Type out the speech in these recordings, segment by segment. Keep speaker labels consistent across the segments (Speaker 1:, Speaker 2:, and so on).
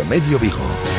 Speaker 1: Medio Vigo.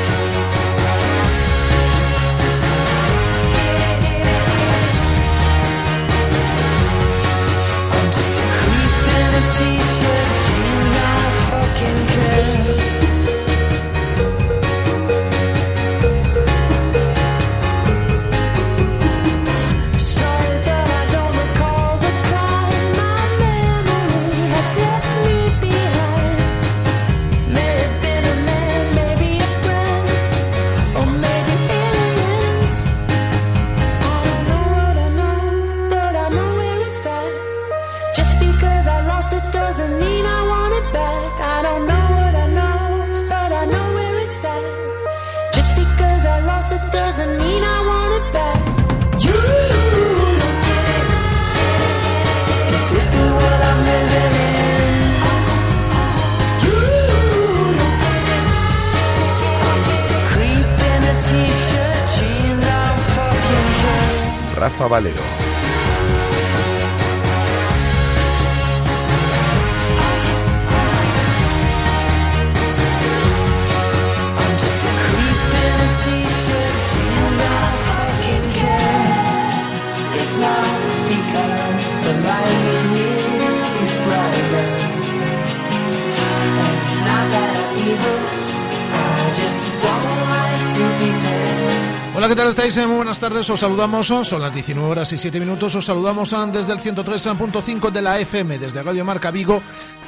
Speaker 2: Os saludamos, son las 19 horas y 7 minutos, os saludamos desde el 103.5 de la FM, desde Radio Marca Vigo,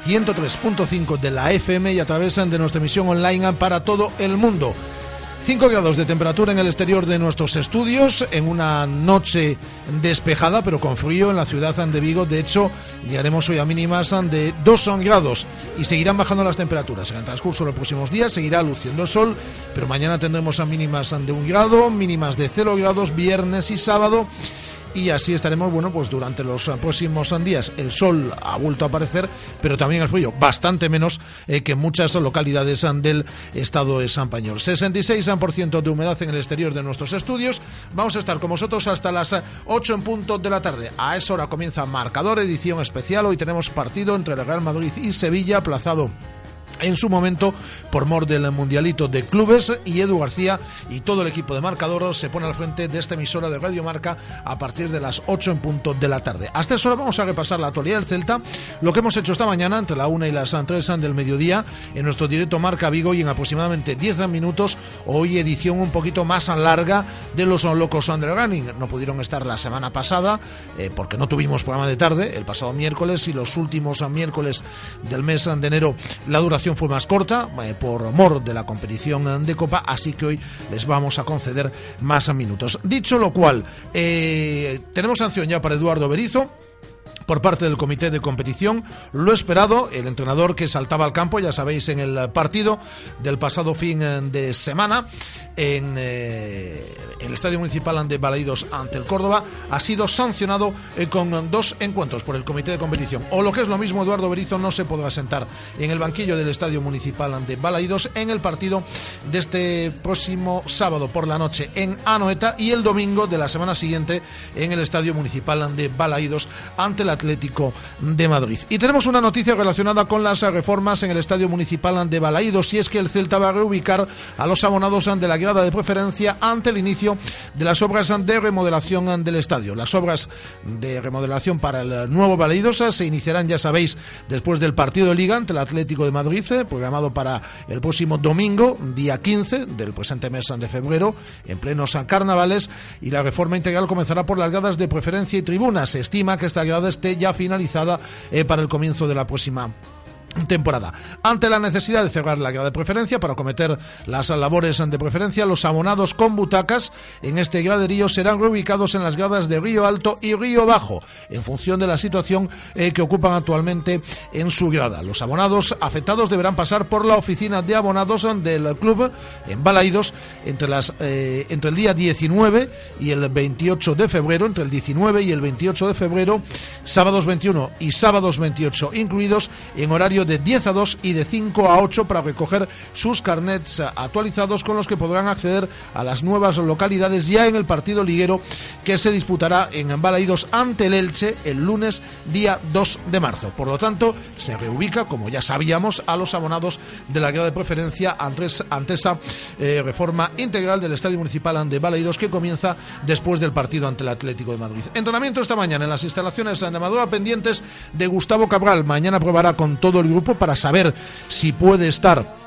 Speaker 2: 103.5 de la FM y a través de nuestra emisión online para todo el mundo. 5 grados de temperatura en el exterior de nuestros estudios, en una noche despejada pero con frío en la ciudad de Vigo. De hecho, llegaremos hoy a mínimas de 2 grados y seguirán bajando las temperaturas. En el transcurso de los próximos días seguirá luciendo el sol, pero mañana tendremos a mínimas de 1 grado, mínimas de 0 grados viernes y sábado y así estaremos, bueno, pues durante los próximos días el sol ha vuelto a aparecer, pero también el frío, bastante menos eh, que muchas localidades del estado de San Pañol. 66% de humedad en el exterior de nuestros estudios. Vamos a estar con vosotros hasta las 8 en punto de la tarde. A esa hora comienza Marcador, edición especial. Hoy tenemos partido entre el Real Madrid y Sevilla, aplazado en su momento por mor del Mundialito de Clubes. Y Edu García y todo el equipo de Marcador se pone al frente de esta emisora de Radio Marca a partir de las 8 en punto de la tarde. Hasta hora vamos a repasar la actualidad del Celta, lo que hemos hecho esta mañana entre la 1 y las 3 del mediodía en nuestro directo Marca Vigo y en aproximadamente 10 minutos hoy edición un poquito más larga de los locos running No pudieron estar la semana pasada eh, porque no tuvimos programa de tarde el pasado miércoles y los últimos miércoles del mes de enero. La duración fue más corta eh, por mor de la competición de Copa, así que hoy les vamos a conceder más minutos. Dicho lo cual, eh, tenemos sanción ya para Eduardo Berizo por parte del comité de competición. Lo esperado, el entrenador que saltaba al campo, ya sabéis, en el partido del pasado fin eh, de semana en eh, el Estadio Municipal de Balaídos ante el Córdoba, ha sido sancionado eh, con dos encuentros por el comité de competición. O lo que es lo mismo, Eduardo Berizo no se podrá sentar en el banquillo del Estadio Municipal de Balaídos en el partido de este próximo sábado por la noche en Anoeta y el domingo de la semana siguiente en el Estadio Municipal de Balaídos ante el Atlético de Madrid. Y tenemos una noticia relacionada con las reformas en el Estadio Municipal de Balaídos y es que el Celta va a reubicar a los abonados de la grada de preferencia ante el inicio de las obras de remodelación del estadio. Las obras de remodelación para el nuevo Balaídos se iniciarán, ya sabéis, después del partido de Liga ante el Atlético de Madrid, eh, programado para el próximo domingo, día 15 del presente mes de febrero, en plenos carnavales, y la reforma integral comenzará por las gradas de preferencia y tribunas. Se estima que esta grada esté ya finalizada eh, para el comienzo de la próxima temporada. Ante la necesidad de cerrar la grada de preferencia para cometer las labores de preferencia, los abonados con butacas en este graderío serán reubicados en las gradas de Río Alto y Río Bajo, en función de la situación eh, que ocupan actualmente en su grada. Los abonados afectados deberán pasar por la oficina de abonados del club en Balaidos entre, las, eh, entre el día 19 y el 28 de febrero, entre el 19 y el 28 de febrero, sábados 21 y sábados 28 incluidos en horario de 10 a 2 y de 5 a 8 para recoger sus carnets actualizados con los que podrán acceder a las nuevas localidades ya en el partido liguero que se disputará en Balaídos ante el Elche el lunes día 2 de marzo. Por lo tanto, se reubica, como ya sabíamos, a los abonados de la guerra de preferencia ante, esa eh, reforma integral del Estadio Municipal de Balaídos que comienza después del partido ante el Atlético de Madrid. Entrenamiento esta mañana en las instalaciones de Amadora pendientes de Gustavo Cabral. Mañana probará con todo el grupo para saber si puede estar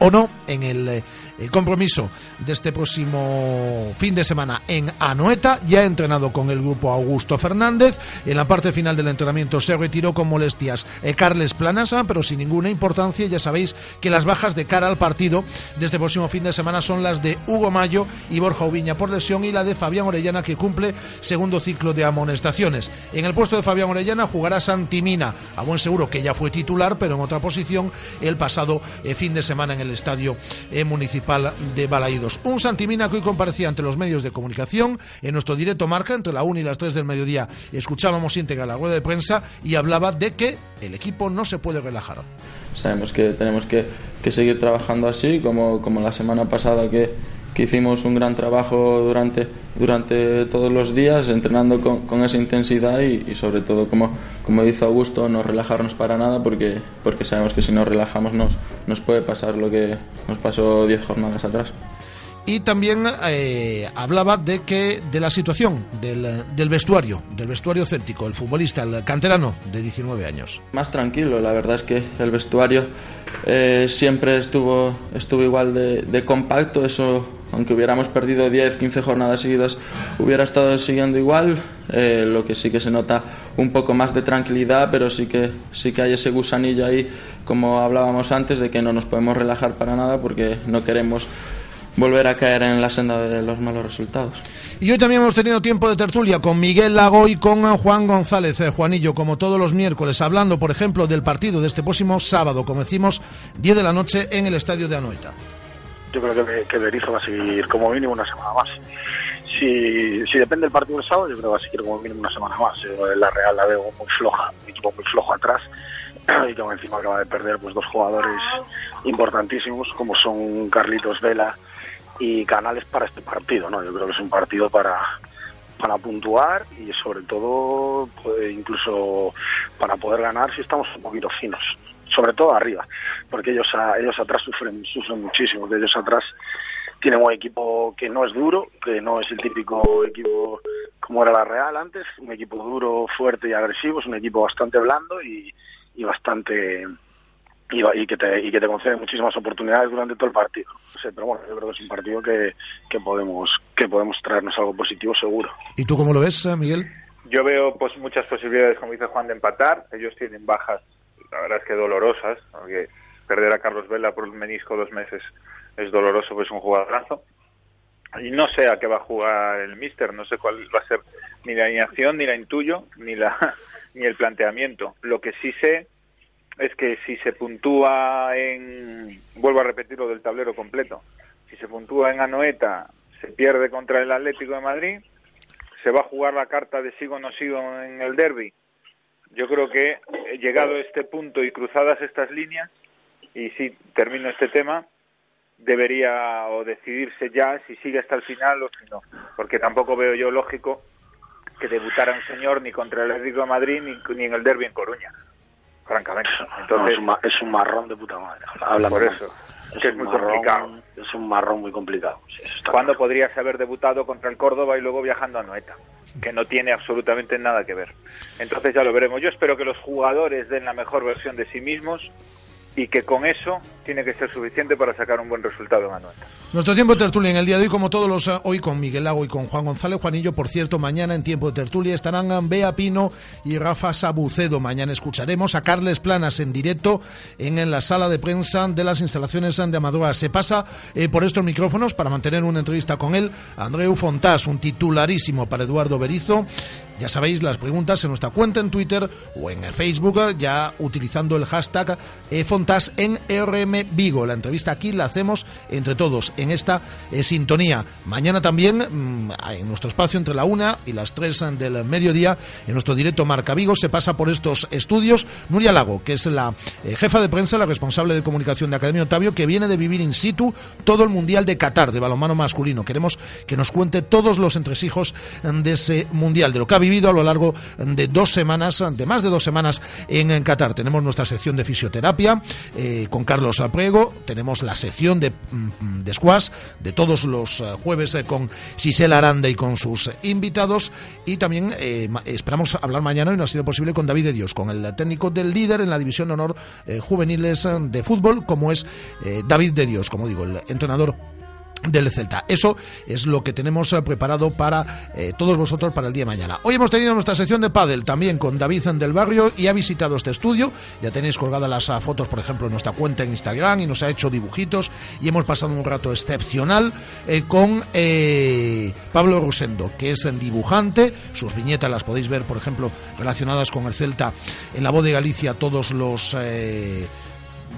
Speaker 2: o no en el eh, el compromiso de este próximo fin de semana en Anoeta. Ya ha entrenado con el grupo Augusto Fernández. En la parte final del entrenamiento se retiró con molestias eh, Carles Planasa, pero sin ninguna importancia. Ya sabéis que las bajas de cara al partido de este próximo fin de semana son las de Hugo Mayo y Borja Ubiña por lesión y la de Fabián Orellana que cumple segundo ciclo de amonestaciones. En el puesto de Fabián Orellana jugará Santimina, a buen seguro que ya fue titular, pero en otra posición el pasado eh, fin de semana en el estadio eh, municipal de Balaídos. Un Santimina que hoy comparecía ante los medios de comunicación en nuestro directo marca entre la 1 y las 3 del mediodía. Escuchábamos íntegra la rueda de prensa y hablaba de que el equipo no se puede relajar.
Speaker 3: Sabemos que tenemos que, seguir trabajando así, como, como la semana pasada que, que hicimos un gran trabajo durante, durante todos los días, entrenando con, con esa intensidad y, y, sobre todo, como, como dice Augusto, no relajarnos para nada porque, porque sabemos que si nos relajamos nos, nos puede pasar lo que nos pasó 10 jornadas atrás
Speaker 2: y también eh, hablaba de que de la situación del, del, vestuario, del vestuario céltico, el futbolista, el canterano de 19 años.
Speaker 3: Más tranquilo, la verdad es que el vestuario eh, siempre estuvo, estuvo igual de, de, compacto, eso aunque hubiéramos perdido 10, 15 jornadas seguidas, hubiera estado siguiendo igual, eh, lo que sí que se nota un poco más de tranquilidad, pero sí que, sí que hay ese gusanillo ahí, como hablábamos antes, de que no nos podemos relajar para nada porque no queremos volver a caer en la senda de los malos resultados.
Speaker 2: Y hoy también hemos tenido tiempo de tertulia con Miguel Lago y con Juan González, eh, Juanillo, como todos los miércoles, hablando, por ejemplo, del partido de este próximo sábado, como decimos, 10 de la noche en el estadio de Anoeta.
Speaker 4: Yo creo que, que Berizzo va a seguir como mínimo una semana más. Si, si depende del partido del sábado, yo creo que va a seguir como mínimo una semana más. La Real la veo muy floja, un equipo muy flojo atrás y que encima acaba de perder pues dos jugadores importantísimos como son Carlitos Vela y canales para este partido, ¿no? Yo creo que es un partido para, para puntuar y sobre todo pues, incluso para poder ganar si estamos un poquito finos, sobre todo arriba, porque ellos ellos atrás sufren sufren muchísimo, de ellos atrás tienen un equipo que no es duro, que no es el típico equipo como era la Real antes, un equipo duro, fuerte y agresivo, es un equipo bastante blando y, y bastante y, que te, y que te concede muchísimas oportunidades durante todo el partido. pero bueno, yo creo que es un partido que, que, podemos, que podemos traernos algo positivo seguro.
Speaker 2: ¿Y tú cómo lo ves, Miguel?
Speaker 5: Yo veo pues muchas posibilidades, como dice Juan, de empatar. Ellos tienen bajas, la verdad es que dolorosas, porque perder a Carlos Vela por un menisco dos meses es doloroso, pues es un jugadorazo. Y no sé a qué va a jugar el Mister, no sé cuál va a ser ni la alineación, ni la intuyo, ni la ni el planteamiento. Lo que sí sé es que si se puntúa en, vuelvo a repetir lo del tablero completo, si se puntúa en Anoeta, se pierde contra el Atlético de Madrid, se va a jugar la carta de sigo o no sigo en el derby. Yo creo que llegado a este punto y cruzadas estas líneas, y si termino este tema, debería o decidirse ya si sigue hasta el final o si no, porque tampoco veo yo lógico que debutara un señor ni contra el Atlético de Madrid ni, ni en el derby en Coruña, francamente. Entonces,
Speaker 4: es, un marrón de puta madre. Habla
Speaker 5: por eso. Es, es muy complicado.
Speaker 4: Es un marrón muy complicado.
Speaker 5: ¿Cuándo podrías haber debutado contra el Córdoba y luego viajando a Noeta? Que no tiene absolutamente nada que ver. Entonces ya lo veremos. Yo espero que los jugadores den la mejor versión de sí mismos y que con eso tiene que ser suficiente para sacar un buen resultado Manuel.
Speaker 2: Nuestro tiempo de tertulia en el día de hoy, como todos los eh, hoy con Miguel Lago y con Juan González Juanillo, por cierto, mañana en tiempo de tertulia estarán Bea Pino y Rafa Sabucedo. Mañana escucharemos a Carles Planas en directo en, la sala de prensa de las instalaciones de Amadora. Se pasa eh, por estos micrófonos para mantener una entrevista con él Andreu Fontás, un titularísimo para Eduardo Berizo ya sabéis, las preguntas en nuestra cuenta en Twitter o en Facebook, ya utilizando el hashtag eh, Fontas en RM Vigo. La entrevista aquí la hacemos entre todos en esta eh, sintonía. Mañana también, mm, en nuestro espacio entre la una y las tres del mediodía, en nuestro directo Marca Vigo, se pasa por estos estudios Nuria Lago, que es la eh, jefa de prensa, la responsable de comunicación de Academia Otavio, que viene de vivir in situ todo el Mundial de Qatar de balonmano masculino. Queremos que nos cuente todos los entresijos de ese Mundial, de lo que ha vivido a lo largo de dos semanas, de más de dos semanas en, Qatar. Tenemos nuestra sección de fisioterapia eh, con Carlos Aprego, tenemos la sección de, mm, de squash de todos los eh, jueves eh, con Sisela Aranda y con sus invitados y también esperamos hablar mañana y no ha sido posible con David de Dios, con el técnico del líder en la división de honor juveniles de fútbol como es David de Dios, como digo, el entrenador del Celta. Eso es lo que tenemos eh, preparado para eh, todos vosotros para el día de mañana. Hoy hemos tenido nuestra sección de pádel también con David del Barrio y ha visitado este estudio. Ya tenéis colgadas las ah, fotos, por ejemplo, en nuestra cuenta en Instagram y nos ha hecho dibujitos y hemos pasado un rato excepcional eh, con Pablo Rosendo, que es el dibujante. Sus viñetas las podéis ver, por ejemplo, relacionadas con el Celta en la voz de Galicia todos los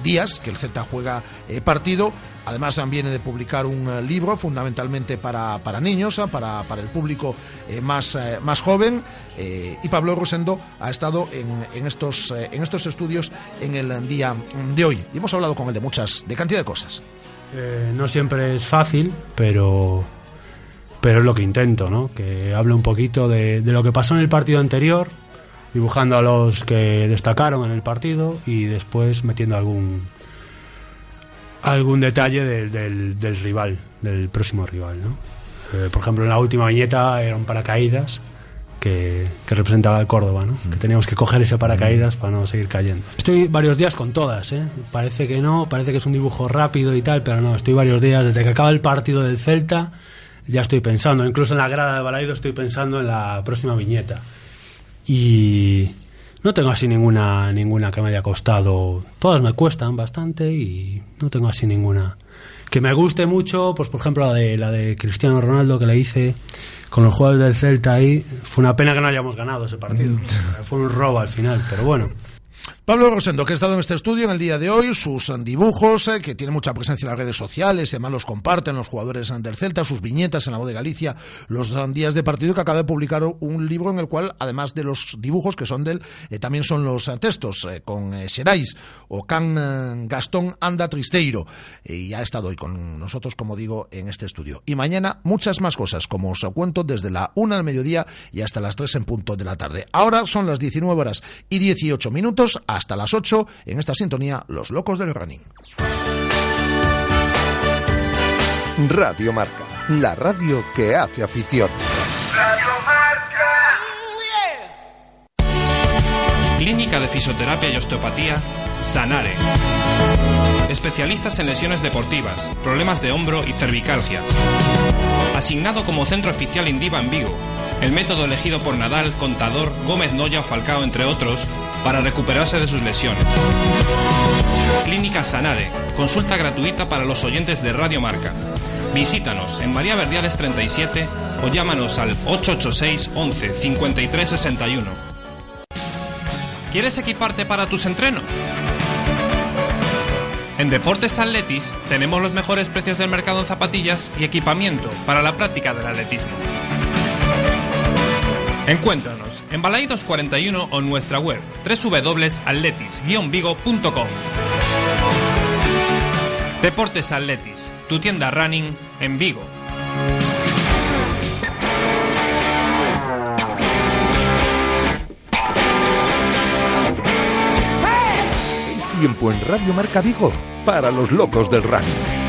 Speaker 2: días que el Celta juega partido Además, viene de publicar un eh, libro fundamentalmente para, para niños, eh, para, para, el público eh, más, más joven. y Pablo Rosendo ha estado en, en, estos, en estos estudios en el día de hoy. Y hemos hablado con él de muchas, de cantidad de cosas.
Speaker 6: no siempre es fácil, pero, pero es lo que intento, ¿no? Que hable un poquito de, de lo que pasó en el partido anterior, dibujando a los que destacaron en el partido y después metiendo algún algún detalle del, del, rival, del próximo rival. ¿no? Eh, por ejemplo, en la última viñeta era un paracaídas que, que representaba el Córdoba, ¿no? que teníamos que coger ese paracaídas para no seguir cayendo. Estoy varios días con todas, ¿eh? parece que no, parece que es un dibujo rápido y tal, pero no, estoy varios días desde que acaba el partido del Celta. Ya estoy pensando, incluso en la grada de Balaido estoy pensando en la próxima viñeta. Y, no tengo así ninguna, ninguna que me haya costado. Todas me cuestan bastante y no tengo así ninguna. Que me guste mucho, pues por ejemplo la de, la de Cristiano Ronaldo que le hice con los jugadores del Celta ahí. Fue una pena que no hayamos ganado ese partido. Mm. Fue un robo al final, pero bueno.
Speaker 2: Pablo Rosendo, que ha estado en este estudio en el día de hoy, sus dibujos, eh, que tiene mucha presencia en las redes sociales, además los comparten los jugadores del Celta, sus viñetas en la voz de Galicia, los días de partido, que acaba de publicar un libro en el cual, además de los dibujos que son de él, eh, también son los textos, eh, con Xerais o Can Gastón Anda Tristeiro, y ha estado hoy con nosotros, como digo, en este estudio. Y mañana muchas más cosas, como os cuento, desde la una del mediodía y hasta las tres en punto de la tarde. Ahora son las 19 horas y 18 minutos, hasta las 8 en esta sintonía Los Locos del Running.
Speaker 1: Radio Marca, la radio que hace afición. Radio Marca.
Speaker 7: Clínica de Fisioterapia y Osteopatía, Sanare. Especialistas en lesiones deportivas, problemas de hombro y cervicalgia. Asignado como centro oficial Indiva en Vigo. El método elegido por Nadal, Contador, Gómez Noya o Falcao, entre otros, para recuperarse de sus lesiones. Clínica Sanare, consulta gratuita para los oyentes de Radio Marca. Visítanos en María Verdiales 37 o llámanos al 886 11 53 61. ¿Quieres equiparte para tus entrenos? En Deportes Atletis tenemos los mejores precios del mercado en zapatillas y equipamiento para la práctica del atletismo. Encuéntranos en Balaidos 41 o en nuestra web www.atletis-vigo.com. Deportes Atletis, tu tienda running en Vigo.
Speaker 1: Es tiempo en Radio Marca Vigo para los locos del running.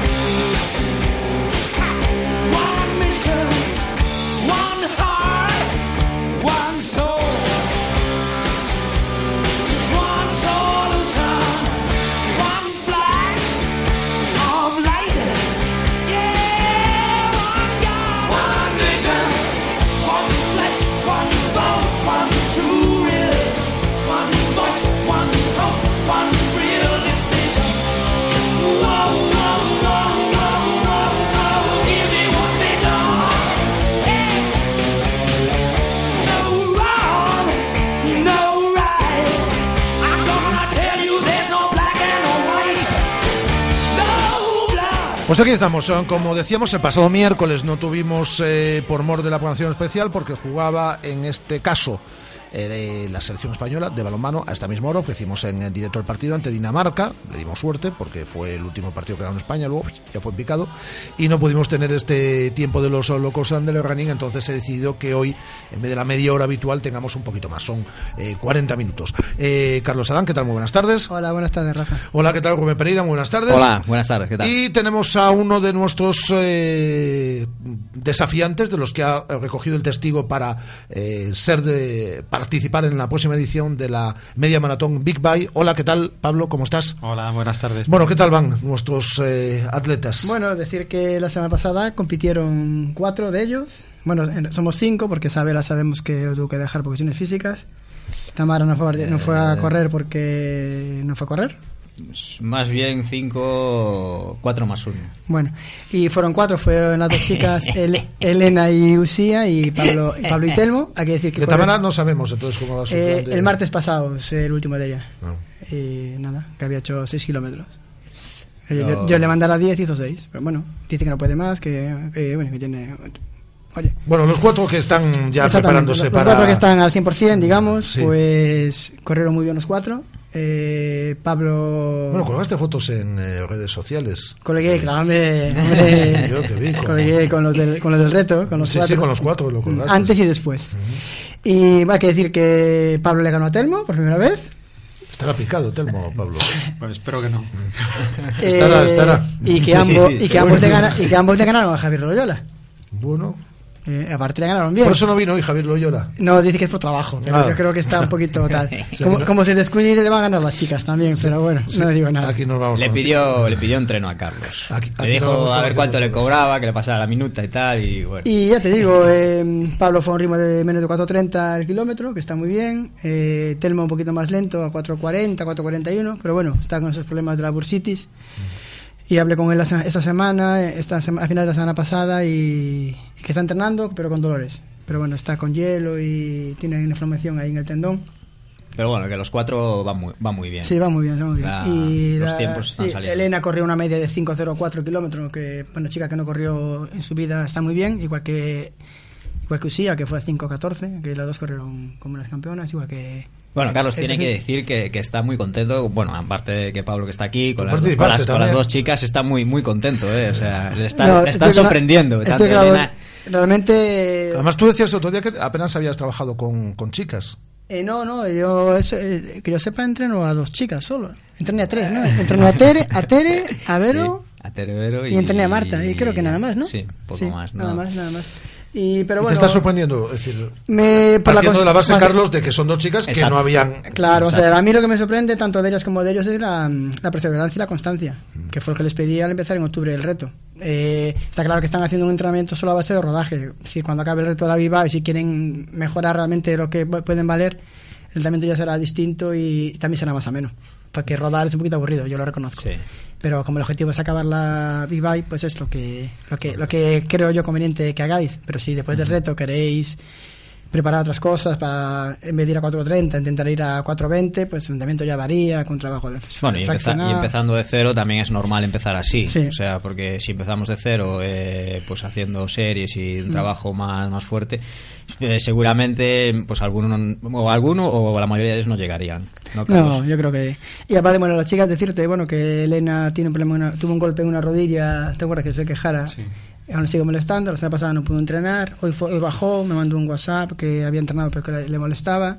Speaker 2: Pues aquí estamos. Como decíamos, el pasado miércoles no tuvimos eh, por mor de la programación especial porque jugaba en este caso eh, de la selección española de balonmano a esta misma hora. Ofrecimos en, directo el partido ante Dinamarca. Le dimos suerte porque fue el último partido que ganó España. Luego ya fue en picado. Y no pudimos tener este tiempo de los locos del running. Entonces se decidió que hoy, en vez de la media hora habitual, tengamos un poquito más. Son eh, 40 minutos. Eh, Carlos Adán, ¿qué tal? Muy buenas tardes.
Speaker 8: Hola, buenas tardes, Rafa.
Speaker 2: Hola, ¿qué tal? Rubén Pereira, muy buenas tardes.
Speaker 9: Hola, buenas tardes, ¿qué tal?
Speaker 2: Y tenemos a uno de nuestros eh, desafiantes, de los que ha recogido el testigo para eh, ser de participar en la próxima edición de la media maratón Big Bye. Hola, ¿qué tal, Pablo? ¿Cómo estás?
Speaker 9: Hola, buenas tardes.
Speaker 2: Bueno, ¿qué tal van nuestros eh, atletas?
Speaker 8: Bueno, decir que la semana pasada compitieron cuatro de ellos. Bueno, en- somos cinco porque Sabela sabemos que lo tuvo que dejar por cuestiones físicas. Tamara no fue, a- no fue a
Speaker 9: Eh.
Speaker 8: correr porque no fue a correr.
Speaker 9: Más bien 5, 4 más 1.
Speaker 8: Bueno, y fueron cuatro, fueron las dos chicas, El- Elena y Usía y Pablo, y Pablo y Telmo. Hay que decir que
Speaker 2: de
Speaker 8: fueron-
Speaker 2: Tamara no sabemos entonces cómo va su
Speaker 8: Eh,
Speaker 2: de-
Speaker 8: el martes pasado es el último de ella.
Speaker 2: Ah.
Speaker 8: Y nada, que había hecho 6 kilómetros. Eh,
Speaker 9: No.
Speaker 8: Yo, yo le mandé a las 10 y hizo 6. Pero bueno, dice que no puede más, que, que, bueno, que tiene... Oye,
Speaker 2: Bueno, los cuatro que están ya preparándose
Speaker 8: los, los
Speaker 2: para...
Speaker 8: cuatro que están al 100%, digamos,
Speaker 2: Sí.
Speaker 8: pues corrieron muy bien los cuatro. Eh, Pablo...
Speaker 2: Bueno, colgaste fotos en eh, redes sociales.
Speaker 8: Colegué, claro, hombre, hombre.
Speaker 2: Yo que vi, como-
Speaker 8: Colegué con los, del, con los del reto, con los
Speaker 2: Sí,
Speaker 8: cuatro.
Speaker 2: sí, con los cuatro lo colgaste.
Speaker 8: Antes y después. Y va a que decir que Pablo le ganó a Telmo por primera vez.
Speaker 2: Estará picado, Telmo, Pablo.
Speaker 9: Pues espero que no.
Speaker 2: Estará,
Speaker 8: Eh,
Speaker 2: estará.
Speaker 8: Y que,
Speaker 9: Sí,
Speaker 8: ambos,
Speaker 9: sí,
Speaker 8: y, que
Speaker 9: seguro.
Speaker 8: ambos le gana- y que ambos le ganaron a Javier Loyola.
Speaker 2: Bueno,
Speaker 8: Eh, aparte le ganaron bien.
Speaker 2: por eso no vino hoy Javier Loyola.
Speaker 8: No, dice que es por trabajo, pero
Speaker 2: Ah.
Speaker 8: yo creo que está un poquito tal.
Speaker 2: Sí,
Speaker 8: Como,
Speaker 2: ¿no?
Speaker 8: como se descuide, le van a ganar las chicas también, pero bueno, no le digo nada.
Speaker 2: Aquí nos vamos
Speaker 9: Le pidió, le pidió entreno a Carlos.
Speaker 2: Aquí- aquí
Speaker 9: le dijo a ver cuánto le cobraba, que le pasara la minuta y tal. Y bueno.
Speaker 8: Y ya te digo, eh, Pablo fue a un ritmo de menos de 4.30 el kilómetro, que está muy bien. Eh, Telmo un poquito más lento, a 4.40, 4.41, pero bueno, está con esos problemas de la bursitis. Y hablé con él esta semana, esta sema- al final de la semana pasada, y, y que está entrenando, pero con dolores. Pero bueno, está con hielo y tiene una inflamación ahí en el tendón.
Speaker 9: Pero bueno, que los cuatro van muy, van muy bien.
Speaker 8: Sí, va muy bien, va muy bien.
Speaker 9: La-
Speaker 8: y
Speaker 9: los
Speaker 8: la-
Speaker 9: tiempos están
Speaker 8: sí,
Speaker 9: saliendo.
Speaker 8: Elena corrió una media de 5.04 kilómetros, que una chica que no corrió en su vida está muy bien, igual que igual que Usía, que fue a 5.14, que las dos corrieron como unas campeonas, igual que...
Speaker 9: Bueno, Carlos
Speaker 8: Eh,
Speaker 9: tiene
Speaker 8: eh,
Speaker 9: que decir que, que está muy contento. Bueno, aparte de que Pablo que está aquí, con, las, con, las, con las
Speaker 2: también.
Speaker 9: dos chicas, está muy muy contento. ¿eh? O sea, le, está-
Speaker 8: No,
Speaker 9: le están
Speaker 8: estoy cla-
Speaker 9: sorprendiendo.
Speaker 8: estoy
Speaker 9: tanto
Speaker 8: claro,
Speaker 9: Elena-
Speaker 8: Realmente...
Speaker 2: Además, tú decías el otro día que apenas habías trabajado con, con chicas.
Speaker 8: Eh, no, no, yo, eso, eh, que yo sepa, entreno a dos chicas solo. Entrené a tres, ¿no? Entrené a Tere, a, Tere, a Vero...
Speaker 9: Sí, a Terebero y,
Speaker 8: Y entrené a Marta, y creo que nada más, ¿no?
Speaker 9: Sí, poco
Speaker 8: Sí,
Speaker 9: más. ¿no?
Speaker 8: Nada más, nada más. Y, pero
Speaker 2: y
Speaker 8: bueno,
Speaker 2: te está sorprendiendo, es decir,
Speaker 8: me, por
Speaker 2: partiendo de la base, Carlos, de que son dos chicas que no habían...
Speaker 8: Claro, o sea,
Speaker 9: Exacto.
Speaker 8: a mí lo que me sorprende tanto de ellas como de ellos es la, la perseverancia y la constancia, que fue lo que les pedí al empezar en octubre el reto. Eh, está claro que están haciendo un entrenamiento solo a base de rodaje. Si cuando acabe el reto de la Viva y si quieren mejorar realmente lo que pu- pueden valer, el entrenamiento ya será distinto y también será más ameno. Porque rodar es un poquito aburrido, yo lo reconozco.
Speaker 9: Sí.
Speaker 8: Pero como el objetivo es acabar la Bite, pues es lo que, lo que, lo que creo yo conveniente que hagáis. Pero si después del reto queréis preparar otras cosas para, en vez de ir a 4.30, intentar ir a 4.20, pues el entrenamiento ya varía con trabajo de
Speaker 9: Bueno, y, empeza-
Speaker 8: fraccionado.
Speaker 9: y empezando de cero también es normal empezar así.
Speaker 8: Sí.
Speaker 9: O sea, porque si empezamos de cero, eh, pues haciendo series y un
Speaker 8: Mm.
Speaker 9: trabajo más, más fuerte, eh, seguramente pues alguno, no- o alguno o la mayoría de ellos no llegarían. ¿no,
Speaker 8: yo creo que. Y aparte, bueno, las chicas decirte, bueno, que Elena tiene un problema, una- tuvo un golpe en una rodilla, ¿te acuerdas que se quejara? Aún sigue molestando, la semana pasada no pudo entrenar, hoy, fue- hoy bajó, me mandó un WhatsApp que había entrenado pero que le, le molestaba.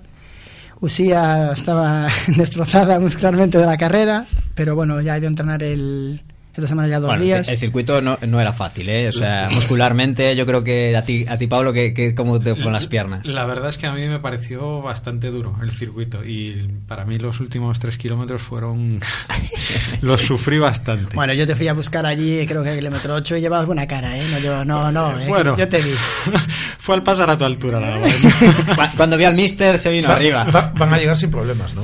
Speaker 8: Usía estaba destrozada muscularmente de la carrera, pero bueno, ya ha ido a entrenar el, esta semana ya dos
Speaker 9: Bueno,
Speaker 8: días.
Speaker 9: el circuito no, no era fácil, ¿eh? O sea, muscularmente yo creo que a ti, a ti Pablo, que, que, ¿cómo te fueron las piernas?
Speaker 10: La verdad es que a mí me pareció bastante duro el circuito y para mí los últimos tres kilómetros fueron... los sufrí bastante.
Speaker 8: Bueno, yo te fui a buscar allí, creo que el kilómetro 8 y llevabas buena cara, ¿eh? No, yo, no, no, ¿eh?
Speaker 10: Bueno.
Speaker 8: yo te vi.
Speaker 10: Fue al pasar a tu altura más.
Speaker 9: Cu- Cuando vi al mister se vino
Speaker 2: Va-
Speaker 9: arriba.
Speaker 2: va- van a llegar sin problemas, ¿no?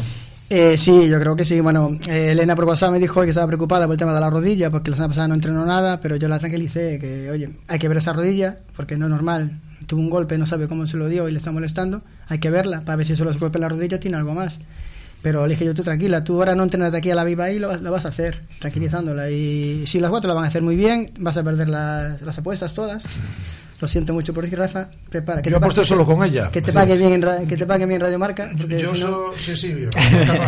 Speaker 8: Eh, sí, yo creo que sí. Bueno, eh, Elena por WhatsApp me dijo que estaba preocupada por el tema de la rodilla, porque la semana pasada no entrenó nada, pero yo la tranquilicé que, oye, hay que ver esa rodilla, porque no es normal. Tuvo un golpe, no sabe cómo se lo dio y le está molestando. Hay que verla para ver si solo es golpe en la rodilla tiene algo más. Pero le dije yo, tú tranquila, tú ahora no entrenas de aquí a la viva y lo, vas- lo vas a hacer, tranquilizándola. Y si las cuatro la van a hacer muy bien, vas a perder las, las apuestas todas. Lo siento mucho por ti, Rafa. Prepara.
Speaker 2: Yo
Speaker 8: te
Speaker 2: aposté solo con ella.
Speaker 8: Que te pague bien, en ra- que te pague bien Radio Marca.
Speaker 2: Yo
Speaker 8: si no-
Speaker 2: so- sí, sí, yo,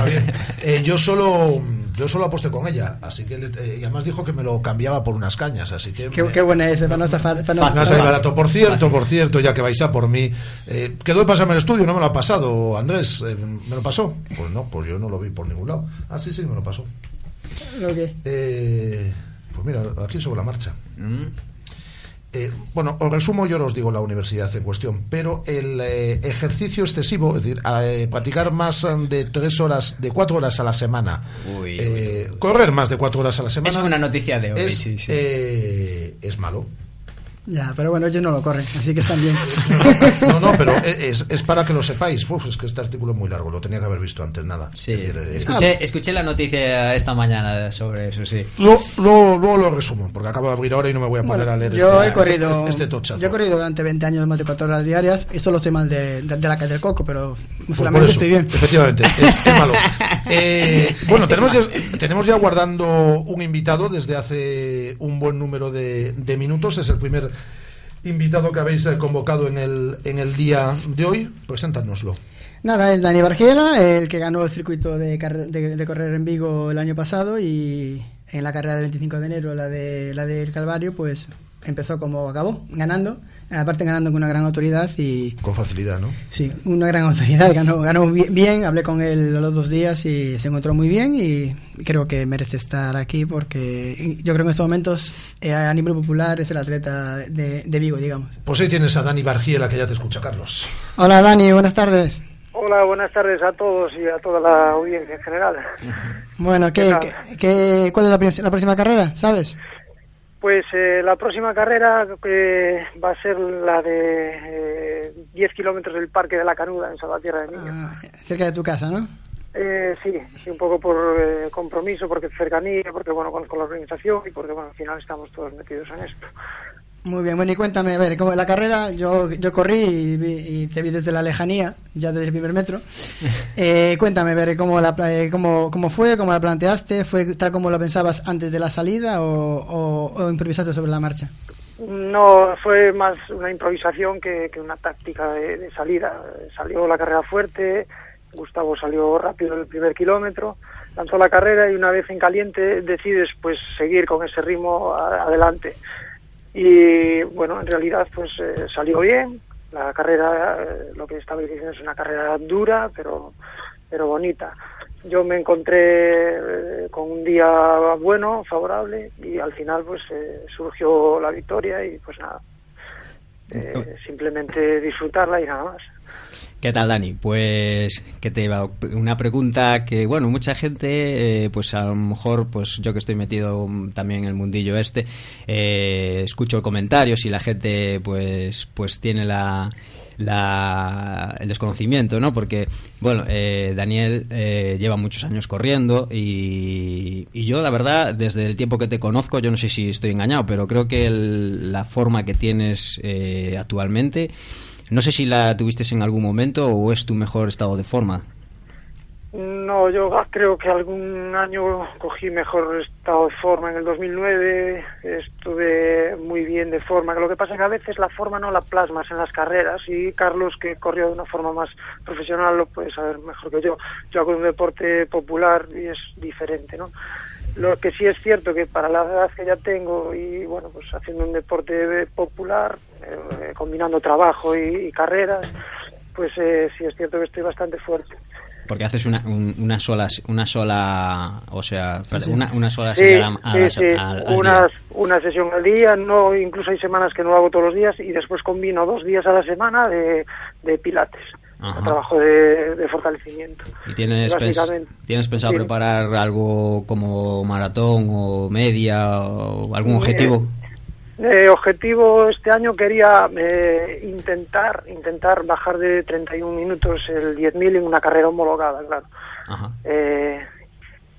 Speaker 2: bien. Eh, yo solo yo solo aposté con ella, así que eh, y además dijo que me lo cambiaba por unas cañas, así que
Speaker 8: Qué,
Speaker 2: me-
Speaker 8: qué buena es, para no estafar. Para no estafar.
Speaker 2: barato. Por cierto, por cierto, ya que vais a por mí, eh, quedó de pasarme el estudio, no me lo ha pasado, Andrés, eh, ¿me lo pasó? Pues no, pues yo no lo vi por ningún lado. Ah, sí, sí, me lo pasó.
Speaker 8: Lo que-
Speaker 2: Eh, pues mira, aquí sobre la marcha.
Speaker 9: Mm.
Speaker 2: Eh, bueno, os resumo, yo os digo la universidad en cuestión, pero el eh, ejercicio excesivo, es decir, eh, practicar más eh, de tres horas, de cuatro horas a la semana,
Speaker 9: Uy,
Speaker 2: eh, correr más de cuatro horas a la semana,
Speaker 9: Es una noticia de hoy,
Speaker 2: es,
Speaker 9: sí, sí.
Speaker 2: es malo.
Speaker 8: Ya, pero bueno, ellos no lo corren, así que están bien.
Speaker 2: No, no, pero es, es para que lo sepáis. Uf, es que este artículo es muy largo, lo tenía que haber visto antes, nada.
Speaker 9: Sí,
Speaker 2: Es decir, eh,
Speaker 9: escuché, escuché la noticia esta mañana sobre eso, sí.
Speaker 2: Luego, luego, luego lo resumo, porque acabo de abrir ahora y no me voy a poner
Speaker 8: Bueno,
Speaker 2: a leer
Speaker 8: yo
Speaker 2: este,
Speaker 8: he corrido
Speaker 2: este tochazo.
Speaker 8: yo he corrido durante 20 años más de 4 horas diarias y solo soy mal de, de, de la calle del coco pero
Speaker 2: Pues
Speaker 8: solamente
Speaker 2: eso,
Speaker 8: estoy bien
Speaker 2: Efectivamente, es, es malo. Eh, bueno, tenemos ya, tenemos ya guardando un invitado desde hace un buen número de, de minutos. Es el primer invitado que habéis eh, convocado en el, en el día de hoy. Preséntanoslo.
Speaker 8: nada es Dani Bargiela el que ganó el circuito de, de correr en Vigo el año pasado y en la carrera del 25 de enero la de la del Calvario pues empezó como acabó ganando aparte ganando con una gran autoridad y
Speaker 2: Con facilidad, ¿no?
Speaker 8: Sí, una gran autoridad, ganó, ganó bi- bien, hablé con él los dos días y se encontró muy bien y creo que merece estar aquí porque yo creo que en estos momentos eh, a nivel popular es el atleta de, de Vigo, digamos.
Speaker 2: Pues ahí tienes a Dani Bargiela, que ya te escucha, Carlos.
Speaker 8: Hola Dani, buenas tardes.
Speaker 11: Hola, buenas tardes a todos y a toda la audiencia en general.
Speaker 8: Bueno, ¿qué, qué- qué- cuál es la, la próxima carrera? ¿Sabes?
Speaker 11: Pues eh, la próxima carrera eh, va a ser la de eh, 10 kilómetros del Parque de la Canuda en Salvatierra de Niño.
Speaker 8: Ah, cerca de tu casa, ¿no?
Speaker 11: Eh, sí, sí, un poco por eh, compromiso, porque cercanía, porque bueno, conozco la organización y porque bueno, al final estamos todos metidos en esto.
Speaker 8: Muy bien, bueno, y cuéntame, a ver, como la carrera, yo, yo corrí y, vi- y te vi desde la lejanía, ya desde el primer metro. Eh, cuéntame, a ver, ¿cómo, la, pla- eh, cómo, cómo fue, cómo la planteaste, fue tal como lo pensabas antes de la salida o, o- o improvisaste sobre la marcha?
Speaker 11: No, fue más una improvisación que, que una táctica de, de salida. Salió la carrera fuerte, Gustavo salió rápido el primer kilómetro, lanzó la carrera y una vez en caliente decides pues seguir con ese ritmo adelante. Y bueno, en realidad pues eh, salió bien. La carrera, eh, lo que estaba diciendo es una carrera dura, pero pero bonita. Yo me encontré eh, con un día bueno, favorable, y al final pues eh, surgió la victoria y pues nada, simplemente disfrutarla y nada más.
Speaker 9: ¿Qué tal, Dani? Pues, ¿qué te iba? Una pregunta que, bueno, mucha gente, eh, pues a lo mejor, pues yo que estoy metido también en el mundillo este, eh, escucho comentarios y la gente, pues, pues tiene la, la- el desconocimiento, ¿no? Porque, bueno, eh, Daniel eh, lleva muchos años corriendo y, y yo, la verdad, desde el tiempo que te conozco, yo no sé si estoy engañado, pero creo que el- la forma que tienes eh, actualmente No sé si la tuviste en algún momento o es tu mejor estado de forma.
Speaker 11: No, yo creo que algún año cogí mejor estado de forma. En el 2009 estuve muy bien de forma. Lo que pasa es que a veces la forma no la plasmas en las carreras y Carlos, que corrió de una forma más profesional, lo puede saber mejor que yo. Yo hago un deporte popular y es diferente, ¿no? Lo que sí es cierto que para la edad que ya tengo y bueno, pues haciendo un deporte popular, eh, combinando trabajo y, y carreras, pues eh, sí es cierto que estoy bastante fuerte.
Speaker 9: Porque haces una, un- una sola, una sola, o sea,
Speaker 11: sí.
Speaker 9: Una, una sola
Speaker 11: Sí,
Speaker 9: señal a- a la al- al
Speaker 11: Una,
Speaker 9: día.
Speaker 11: una sesión al día, no, incluso hay semanas que no lo hago todos los días y después combino dos días a la semana de, de pilates,
Speaker 9: Ajá.
Speaker 11: trabajo de, de fortalecimiento.
Speaker 9: ¿Y tienes, pens-. ¿tienes pensado
Speaker 11: Sí.
Speaker 9: preparar algo como maratón o media o algún objetivo?
Speaker 11: Eh, objetivo este año quería eh, intentar intentar bajar de 31 minutos el 10.000 en una carrera homologada, claro.
Speaker 9: Ajá.
Speaker 11: Eh,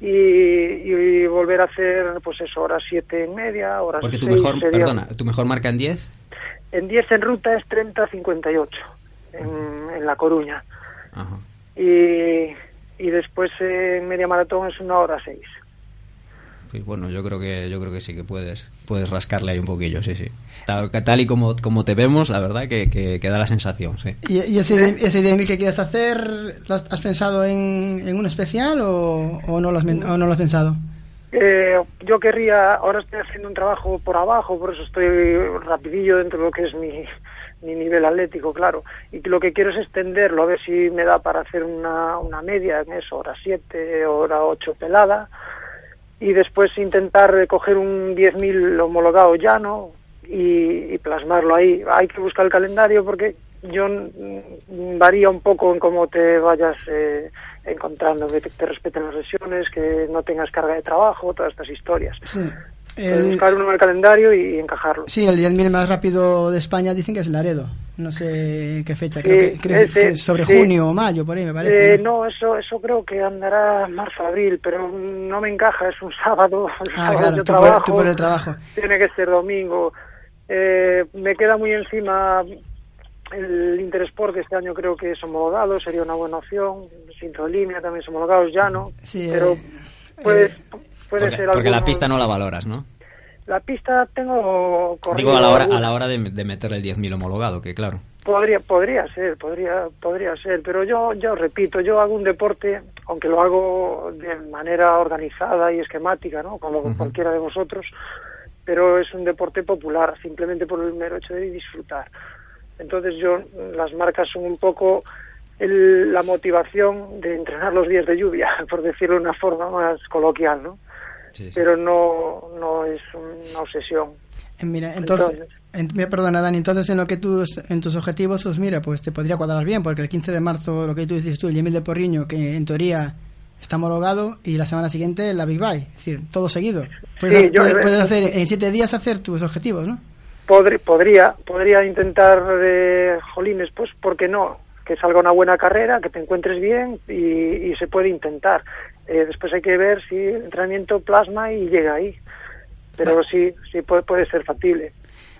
Speaker 11: y, y volver a hacer, pues eso, horas 7 en media, horas
Speaker 9: Porque tu
Speaker 11: 6
Speaker 9: mejor,
Speaker 11: sería-
Speaker 9: perdona, tu mejor marca en 10
Speaker 11: En 10 en ruta es 30.58 en, en La Coruña.
Speaker 9: Ajá.
Speaker 11: Y, y después eh, en media maratón es una hora 6.
Speaker 9: Sí, bueno, yo creo que yo creo que sí que puedes puedes rascarle ahí un poquillo, sí, sí. Tal, tal y como, como te vemos, la verdad que, que, que da la sensación, sí.
Speaker 8: ¿Y, y ese, ese 10.000 que quieres hacer, ¿lo has, pensado en, en un especial o, o no lo has, o no lo has pensado?
Speaker 11: Eh, yo querría, ahora estoy haciendo un trabajo por abajo, por eso estoy rapidillo dentro de lo que es mi, mi nivel atlético, claro. Y lo que quiero es extenderlo, a ver si me da para hacer una, una media en eso, hora 7, hora 8 pelada. Y después intentar coger un 10.000 homologado llano y, y plasmarlo ahí. Hay que buscar el calendario porque yo mm, varía un poco en cómo te vayas eh, encontrando, que te, te respeten las lesiones, que no tengas carga de trabajo, todas estas historias.
Speaker 8: Sí.
Speaker 11: Eh,
Speaker 8: El,
Speaker 11: buscar uno en el calendario y encajarlo.
Speaker 8: sí, el 10.000 más rápido de España dicen que es Laredo. No sé qué fecha,
Speaker 11: Sí,
Speaker 8: creo que, creo que
Speaker 11: ese,
Speaker 8: sobre
Speaker 11: sí.
Speaker 8: junio o mayo, por ahí me parece.
Speaker 11: Eh,
Speaker 8: ¿no?
Speaker 11: eso, eso creo que andará marzo-abril, pero no me encaja, es un sábado,
Speaker 8: Ah,
Speaker 11: sábado
Speaker 8: claro,
Speaker 11: yo
Speaker 8: tú por,
Speaker 11: trabajo,
Speaker 8: tú por el trabajo.
Speaker 11: tiene que ser domingo. Eh, me queda muy encima el Interesport, que este año creo que es homologado, sería una buena opción. Sintrolínea también es homologado, ya no.
Speaker 8: Sí,
Speaker 11: pero
Speaker 8: eh,
Speaker 11: puede, puede
Speaker 9: Porque,
Speaker 11: ser
Speaker 9: porque la pista no la valoras, ¿no?
Speaker 11: La pista tengo corrido
Speaker 9: Digo a la hora, a la hora de, de meterle el 10.000 homologado, que claro.
Speaker 11: Podría, podría ser, podría, podría ser, pero yo, yo repito, yo hago un deporte, aunque lo hago de manera organizada y esquemática, ¿no? Como
Speaker 9: Ujú.
Speaker 11: cualquiera de vosotros, pero es un deporte popular, simplemente por el mero hecho de disfrutar. Entonces yo, las marcas son un poco el- la motivación de entrenar los días de lluvia, por decirlo de una forma más coloquial, ¿no?
Speaker 9: Sí.
Speaker 11: Pero no, no es una obsesión.
Speaker 8: Eh, Mira, entonces, en- me perdona Dani, entonces en lo que tú, en tus objetivos, pues mira, pues te podría cuadrar bien, porque el 15 de marzo, lo que tú dices tú, el 10.000 de Porriño, que en teoría está homologado, y la semana siguiente la Big Bang, es decir, todo seguido. Puedes,
Speaker 11: Sí, yo-
Speaker 8: puedes- puedes hacer, en siete días hacer tus objetivos, ¿no?
Speaker 11: Podri- podría, podría intentar, eh, jolines, pues, ¿por qué no? Que salga una buena carrera, que te encuentres bien y, y se puede intentar. Eh, después hay que ver si el entrenamiento plasma y llega ahí. Pero sí, sí puede, puede ser factible.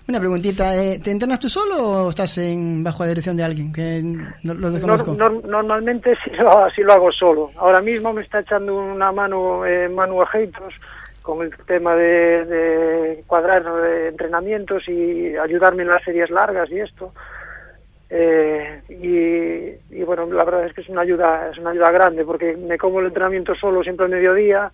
Speaker 8: Una preguntita, eh, ¿te entrenas tú solo o estás en bajo la dirección de alguien? Que no, lo desconozco.
Speaker 11: nor- normalmente sí lo, sí lo hago solo. Ahora mismo me está echando una mano eh, Manu Ajeitos con el tema de, de cuadrar entrenamientos y ayudarme en las series largas y esto. Eh, y, y bueno, la verdad es que es una ayuda, es una ayuda grande porque me como el entrenamiento solo siempre al mediodía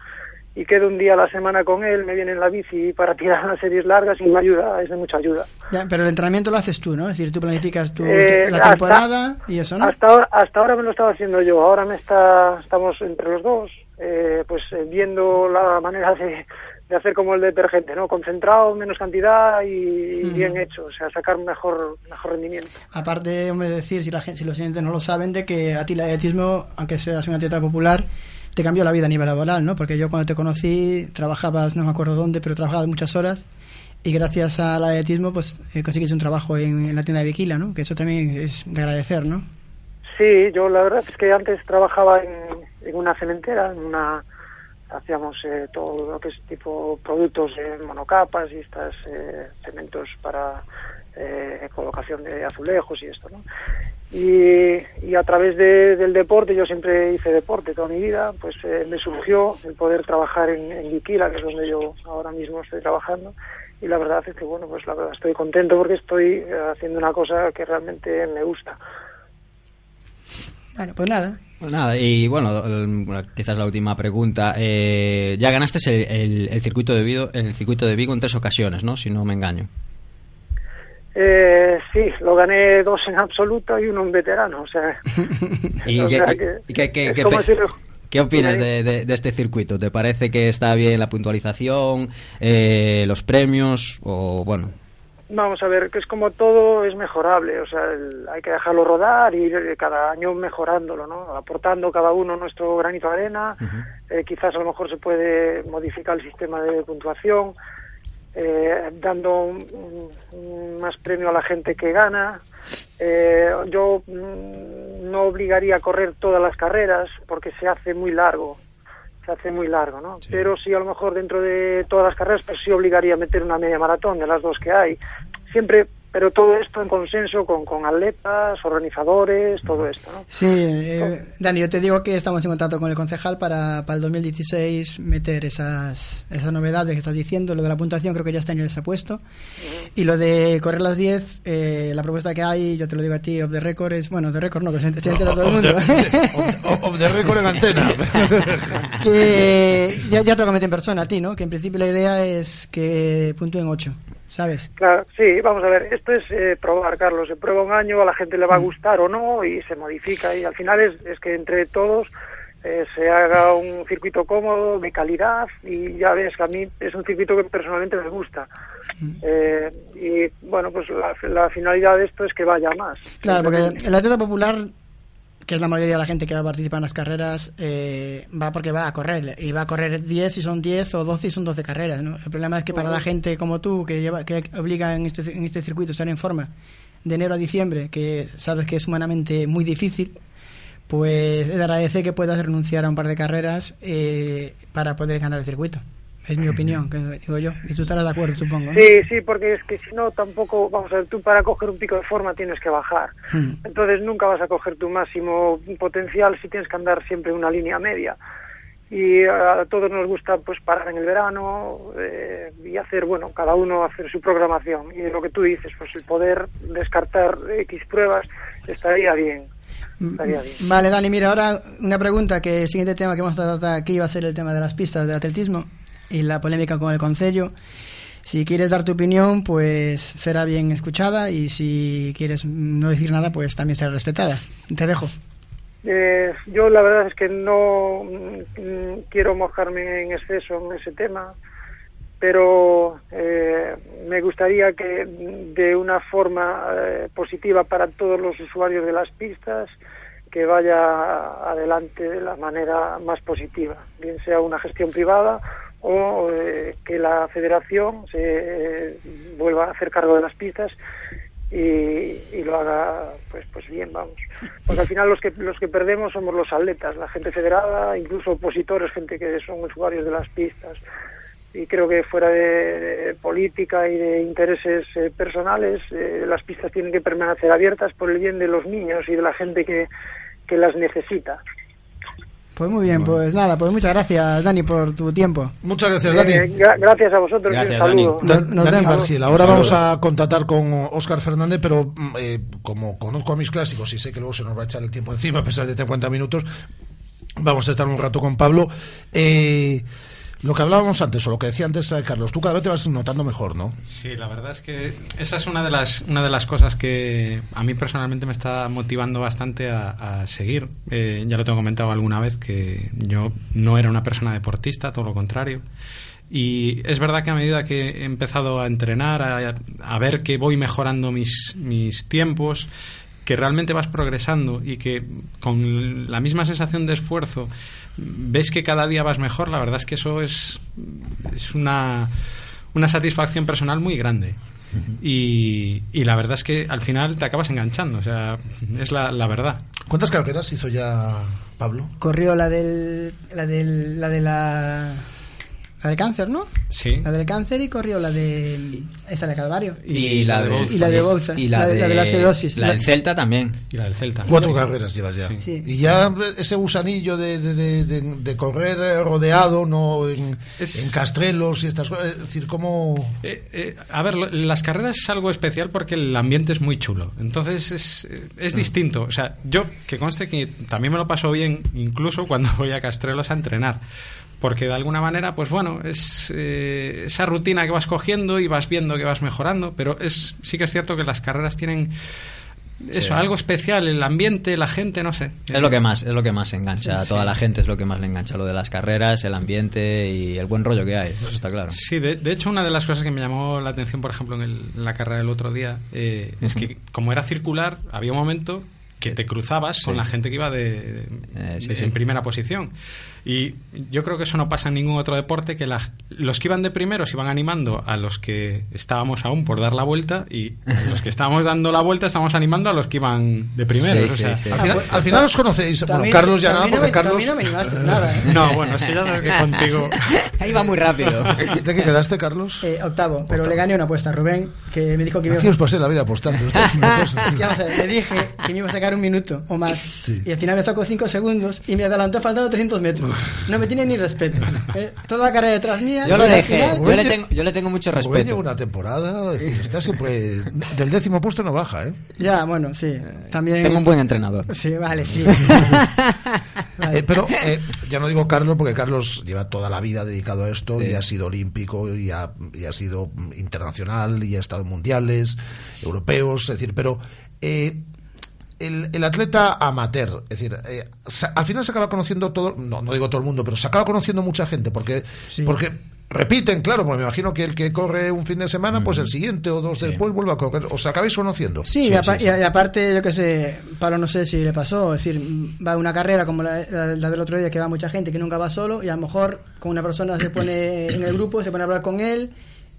Speaker 11: y quedo un día a la semana con él, me viene en la bici para tirar las series largas y me ayuda, es de mucha ayuda.
Speaker 8: Ya, pero el entrenamiento lo haces tú, ¿no? Es decir, tú planificas tu,
Speaker 11: Eh,
Speaker 8: la
Speaker 11: hasta-
Speaker 8: temporada y eso, ¿no?
Speaker 11: Hasta ahora, hasta ahora me lo estaba haciendo yo. Ahora me está, estamos entre los dos, eh, pues eh, viendo la manera de, de hacer como el detergente, ¿no? Concentrado, menos cantidad y bien hecho, o sea, sacar mejor, mejor rendimiento.
Speaker 8: Aparte, hombre, decir, si la gente, si los oyentes no lo saben, de que a ti el atletismo, aunque seas un atleta popular, te cambió la vida a nivel laboral, ¿no? Porque yo cuando te conocí, trabajabas, no me acuerdo dónde, pero trabajabas muchas horas y gracias al atletismo, pues eh, conseguiste un trabajo en, en la tienda de Viquila, ¿no? Que eso también es de agradecer, ¿no?
Speaker 11: Sí, yo la verdad es que antes trabajaba en, en una cementera, en una hacíamos eh, todo lo que es tipo productos de monocapas y estas eh, cementos para eh, colocación de azulejos y esto, ¿no? Y, y a través de- del deporte, yo siempre hice deporte toda mi vida, pues eh, me surgió el poder trabajar en, en que es donde yo ahora mismo estoy trabajando, y la verdad es que, bueno, pues la verdad estoy contento porque estoy eh, haciendo una cosa que realmente me gusta.
Speaker 8: Bueno, pues nada.
Speaker 9: Pues nada, y bueno, quizás la última pregunta. Eh, ya ganaste el, el- el circuito de Vigo, el circuito de Vigo en tres ocasiones, ¿no? Si no me engaño.
Speaker 11: Eh, sí, lo gané dos en absoluto y uno en veterano, o sea...
Speaker 9: ¿Y
Speaker 11: o
Speaker 9: qué,
Speaker 11: sea
Speaker 9: qué-
Speaker 11: que
Speaker 9: y qué- qué-
Speaker 11: es
Speaker 9: qué
Speaker 11: como
Speaker 9: pe-
Speaker 11: si lo-
Speaker 9: qué opinas de- de este circuito? ¿Te parece que está bien la puntualización, eh, los premios o bueno?
Speaker 11: Vamos a ver, que es como todo es mejorable, o sea, el- hay que dejarlo rodar y ir cada año mejorándolo, ¿no? Aportando cada uno nuestro granito de arena, eh, quizás a lo mejor se puede modificar el sistema de puntuación, eh, dando un- un más premio a la gente que gana. Eh, yo mm, no obligaría a correr todas las carreras porque se hace muy largo, se hace muy largo, ¿no? Pero sí a lo mejor dentro de todas las carreras, pues sí obligaría a meter una media maratón de las dos que hay. Siempre, pero todo esto en consenso con, con atletas, organizadores, todo esto, ¿no?
Speaker 8: Sí, eh, Dani, yo te digo que estamos en contacto con el concejal para, para el 2016 meter esas, esas novedades que estás diciendo. Lo de la puntuación creo que ya este año les ha puesto. Y lo de correr las 10, eh, la propuesta que hay, yo te lo digo a ti, off the record, es, bueno, off the record no, que se ent- se entera todo el mundo.
Speaker 2: Of the record en antena.
Speaker 8: que ya, ya te lo comenté en persona a ti, ¿no? Que en principio la idea es que puntúen 8, ¿sabes?
Speaker 11: Claro, sí, vamos a ver, esto es eh, probar, Carlos, se prueba un año, a la gente le
Speaker 8: Mm.
Speaker 11: va a gustar o no y se modifica y al final es, es que entre todos eh, se haga un circuito cómodo, de calidad y ya ves que a mí es un circuito que personalmente me gusta.
Speaker 8: Mm.
Speaker 11: Eh, y bueno, pues la, la finalidad de esto es que vaya más.
Speaker 8: Claro, porque el atleta popular, que es la mayoría de la gente que va a participar en las carreras, eh, va porque va a correr. Y va a correr 10 si son 10 o 12 si son 12 carreras. ¿no? El problema es que para la gente como tú, que, lleva, que obliga en este, en este circuito a estar en forma de enero a diciembre, que sabes que es humanamente muy difícil, pues es de agradecer que puedas renunciar a un par de carreras eh, para poder ganar el circuito. Es mi opinión, que digo yo. Y tú estarás de acuerdo, supongo. ¿no?
Speaker 11: Sí, sí, porque es que si no tampoco, vamos a ver, tú para coger un pico de forma tienes que bajar.
Speaker 8: Hmm.
Speaker 11: Entonces nunca vas a coger tu máximo potencial si tienes que andar siempre en una línea media. Y a todos nos gusta pues parar en el verano eh, y hacer, bueno, cada uno hacer su programación. Y lo que tú dices, pues el poder descartar X pruebas estaría bien. Estaría bien.
Speaker 8: Vale, Dani, mira, ahora una pregunta, que el siguiente tema que vamos a tratar aquí va a ser el tema de las pistas de atletismo y la polémica con el Concello. Si quieres dar tu opinión, pues será bien escuchada y si quieres no decir nada, pues también será respetada. Te dejo.
Speaker 11: Eh, yo la verdad es que no mm, quiero mojarme en exceso en ese tema, pero eh, me gustaría que de una forma eh, positiva para todos los usuarios de las pistas, que vaya adelante de la manera más positiva, bien sea una gestión privada o eh, que la federación se eh, vuelva a hacer cargo de las pistas y, y lo haga pues pues bien vamos. Porque al final los que los que perdemos somos los atletas la gente federada incluso opositores gente que son usuarios de las pistas. Y creo que fuera de, política y de intereses eh, personales eh, las pistas tienen que permanecer abiertas por el bien de los niños y de la gente que, que las necesita
Speaker 8: Pues muy bien, pues nada, pues muchas gracias, Dani, por tu tiempo.
Speaker 2: Muchas gracias, Dani.
Speaker 11: Eh, gra- gracias a vosotros un saludo
Speaker 2: Da-
Speaker 8: Nos
Speaker 2: Dani ahora vamos a contactar con Óscar Fernández, pero mm, eh, como conozco a mis clásicos y sé que luego se nos va a echar el tiempo encima a pesar de 50 minutos, vamos a estar un rato con Pablo. Eh, lo que hablábamos antes, o lo que decía antes eh, Carlos, tú cada vez te vas notando mejor, ¿no?
Speaker 10: Sí, la verdad es que esa es una de las, una de las cosas que a mí personalmente me está motivando bastante a, a seguir. Eh, ya lo tengo comentado alguna vez que yo no era una persona deportista, todo lo contrario. Y es verdad que a medida que he empezado a entrenar, a, a ver que voy mejorando mis, mis tiempos, que realmente vas progresando y que con la misma sensación de esfuerzo ves que cada día vas mejor, la verdad es que eso es, es una, una satisfacción personal muy grande. Y, y la verdad es que al final te acabas enganchando, o sea, es la, la verdad.
Speaker 2: ¿Cuántas carreras hizo ya Pablo?
Speaker 8: Corrió la del, la del, la de la, la de cáncer, ¿no?
Speaker 10: Sí.
Speaker 8: La del cáncer y corrió la de. Esta de Calvario.
Speaker 9: Y, la de
Speaker 8: Y la de Bolsa.
Speaker 9: Y la,
Speaker 8: La de- la de la esclerosis.
Speaker 9: La del Celta también.
Speaker 10: Y la del Celta.
Speaker 2: Cuatro carreras llevas ya.
Speaker 8: Sí.
Speaker 2: Y ya ese gusanillo de, de, de- de- de correr rodeado, no en, en castrelos y estas cosas. Es decir, como.
Speaker 10: Eh, eh, a ver, las carreras es algo especial porque el ambiente es muy chulo. Entonces es, eh, es distinto. O sea, yo, que conste que también me lo paso bien, incluso cuando voy a Castrelos a entrenar. Porque de alguna manera, pues bueno, es eh, esa rutina que vas cogiendo y vas viendo que vas mejorando. Pero es sí que es cierto que las carreras tienen eso,
Speaker 9: Sí.
Speaker 10: algo especial, el ambiente, la gente, no sé.
Speaker 9: Es lo que más, es lo que más engancha a
Speaker 10: Sí.
Speaker 9: toda la gente, es lo que más le engancha, lo de las carreras, el ambiente y el buen rollo que hay, eso está claro.
Speaker 10: Sí, de, de hecho una de las cosas que me llamó la atención, por ejemplo, en, el- en la carrera del otro día, eh, es que como era circular, había un momento que te cruzabas con la gente que iba de,
Speaker 9: Eh,
Speaker 10: en primera posición. Y yo creo que eso no pasa en ningún otro deporte, que la- los que iban de primeros iban animando a los que estábamos aún por dar la vuelta y los que estábamos dando la vuelta estábamos animando a los que iban de primeros.
Speaker 9: Sí,
Speaker 10: o sea,
Speaker 9: sí, sí.
Speaker 2: Al final, al final os conocéis. Bueno, Carlos ya nada,
Speaker 8: no
Speaker 2: porque
Speaker 8: me-
Speaker 2: Carlos.
Speaker 8: no me animaste nada, ¿eh?
Speaker 10: No, bueno, es que ya sabes que contigo...
Speaker 9: Ahí va muy rápido.
Speaker 2: ¿De qué quedaste, Carlos?
Speaker 8: Eh, octavo, pero le gané una apuesta a Rubén, que me dijo que me
Speaker 2: Aquí
Speaker 8: iba
Speaker 2: os pasé la vida apostando. Es
Speaker 8: le dije que me iba a sacar un minuto o más.
Speaker 2: Sí.
Speaker 8: Y al final me sacó 5 segundos y me adelantó faltando 300 metros. No me tiene ni respeto. Eh, Toda la carrera detrás mía.
Speaker 9: Yo lo dejé,
Speaker 8: final-
Speaker 9: yo le tengo, yo le tengo mucho
Speaker 2: Rubén
Speaker 9: respeto.
Speaker 2: lleva una temporada, está siempre. Del décimo puesto no baja, ¿eh?
Speaker 8: Ya, bueno, sí. También.
Speaker 9: Tengo un buen entrenador.
Speaker 8: Sí, vale, sí.
Speaker 2: Eh, pero eh, ya no digo Carlos, porque Carlos lleva toda la vida dedicado a esto y ha sido olímpico y ha, y ha sido internacional y ha estado en mundiales, europeos, es decir, pero eh, el, el atleta amateur, es decir, eh, sa- al final se acaba conociendo todo, no, no digo todo el mundo, pero se acaba conociendo mucha gente, porque, porque repiten, claro, porque me imagino que el que corre un fin de semana, pues el siguiente o dos después vuelve a correr, os acabáis conociendo.
Speaker 8: Sí, y, apa- y aparte, yo que sé, Pablo no sé si le pasó, es decir, va a una carrera como la, la- la del otro día que va mucha gente que nunca va solo y a lo mejor con una persona se pone en el grupo, se pone a hablar con él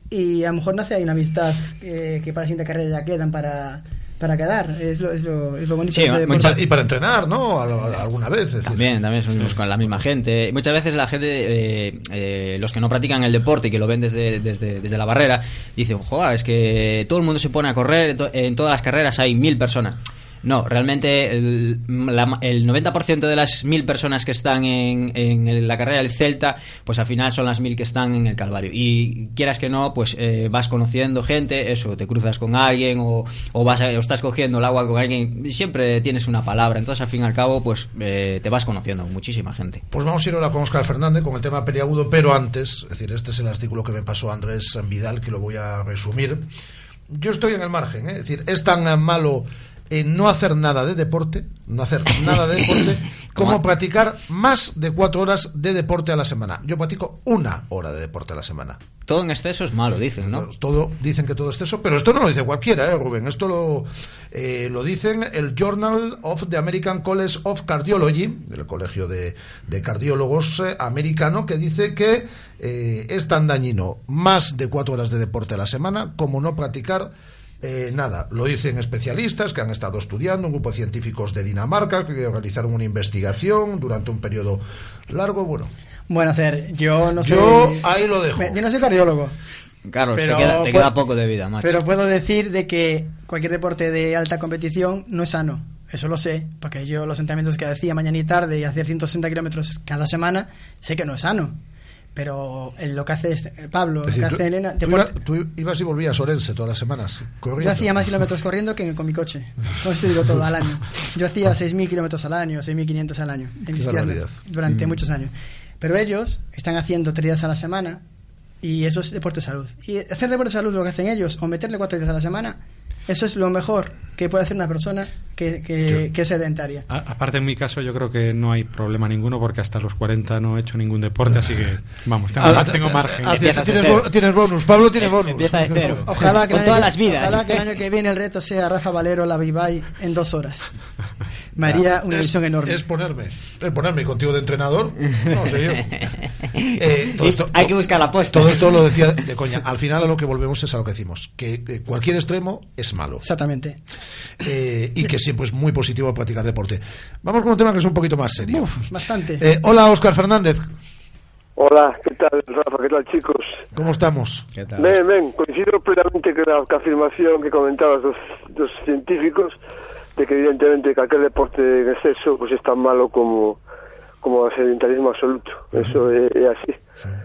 Speaker 8: y a lo mejor nace ahí una amistad eh, que para la siguiente carrera ya quedan para, para quedar. Es lo, es lo, es lo bonito
Speaker 9: Sí,
Speaker 8: de ese deporte.
Speaker 9: mucha-
Speaker 2: Y para entrenar, ¿no? A- a- alguna vez. es decir.
Speaker 9: También, también somos con la misma gente. Muchas veces la gente, eh, eh, los que no practican el deporte y que lo ven desde, desde, desde la barrera, dicen, joder, es que todo el mundo se pone a correr, en todas las carreras hay mil personas. No, realmente el, la- el 90% de las mil personas que están en, en la carrera del Celta, pues al final son las mil que están en el Calvario. Y quieras que no, pues eh, vas conociendo gente, eso, te cruzas con alguien o, o vas a- o estás cogiendo el agua con alguien, siempre tienes una palabra. Entonces al fin y al cabo, pues eh, te vas conociendo con muchísima gente.
Speaker 2: Pues vamos a ir ahora con Oscar Fernández con el tema peliagudo, pero antes, es decir, este es el artículo que me pasó Andrés Vidal, que lo voy a resumir. Yo estoy en el margen, ¿eh? es decir, es tan malo eh, no hacer nada de deporte, no hacer nada de deporte, como
Speaker 9: Como-
Speaker 2: practicar más de cuatro horas de deporte a la semana. Yo practico una hora de deporte a la semana.
Speaker 9: Todo en exceso es malo, dicen, ¿no?
Speaker 2: Todo, dicen que todo es eso, pero esto no lo dice cualquiera, ¿eh, Rubén? Esto lo, eh, lo dicen el Journal of the American College of Cardiology, del Colegio de, de Cardiólogos eh, americano, que dice que eh, es tan dañino más de cuatro horas de deporte a la semana como no practicar eh, nada. Lo dicen especialistas que han estado estudiando, un grupo de científicos de Dinamarca que realizaron una investigación durante un periodo largo. Bueno,
Speaker 8: Bueno, hacer, yo no sé.
Speaker 2: Yo ahí lo dejo.
Speaker 8: Me- Yo no soy cardiólogo.
Speaker 9: Carlos,
Speaker 8: Pero
Speaker 9: te, queda, te
Speaker 8: pu-
Speaker 9: queda poco de vida, macho.
Speaker 8: Pero puedo decir de que cualquier deporte de alta competición no es sano. Eso lo sé, porque yo los entrenamientos que hacía mañana y tarde y hacer 160 kilómetros cada semana, sé que no es sano. Pero el- lo que hace este- Pablo,
Speaker 2: Es decir,
Speaker 8: lo que
Speaker 2: tú-
Speaker 8: hace Elena,
Speaker 2: tú,
Speaker 8: deporte-
Speaker 2: iba- tú ibas y volvías a Orense todas las semanas. corriendo.
Speaker 8: yo hacía más kilómetros corriendo que con mi coche. Con esto digo todo, al año. Yo hacía 6.000 kilómetros al año, 6.500 al año en mis piernas durante
Speaker 2: Mm.
Speaker 8: muchos años. Pero ellos están haciendo tres días a la semana y eso es deporte de salud. Y hacer deporte de salud lo que hacen ellos, o meterle cuatro días a la semana, eso es lo mejor que puede hacer una persona que, que, que es sedentaria.
Speaker 10: A- aparte, en mi caso, yo creo que no hay problema ninguno porque hasta los 40 no he hecho ningún deporte, así que, vamos, tengo,
Speaker 2: Ah,
Speaker 10: tengo
Speaker 2: ah,
Speaker 10: margen.
Speaker 2: ah, tienes, bo- tienes bonus, Pablo tiene bonus.
Speaker 9: Empieza de cero.
Speaker 8: Ojalá que,
Speaker 9: Con todas
Speaker 8: año-
Speaker 9: las vidas.
Speaker 8: ojalá que el año que viene el reto sea Rafa Valero, la Vivai en dos horas. Me haría una
Speaker 2: es,
Speaker 8: ilusión enorme.
Speaker 2: Es ponerme, es ponerme contigo de entrenador. No sé yo. Eh, todo esto-
Speaker 9: hay que buscar la apuesta.
Speaker 2: Todo esto lo decía de coña. Al final a lo que volvemos es a lo que decimos, que eh, cualquier extremo es malo.
Speaker 8: Exactamente.
Speaker 2: Eh, y que siempre es muy positivo practicar deporte. Vamos con un tema que es un poquito más serio.
Speaker 8: Uf, bastante.
Speaker 2: Eh, hola, Óscar Fernández.
Speaker 12: Hola, ¿qué tal, Rafa? ¿Qué tal, chicos?
Speaker 2: ¿Cómo estamos?
Speaker 12: Ben, ben, coincido plenamente con la, afirmación que comentabas dos, dos científicos de que evidentemente cualquier deporte en exceso pues es tan malo como como el sedentarismo absoluto. Eso é así.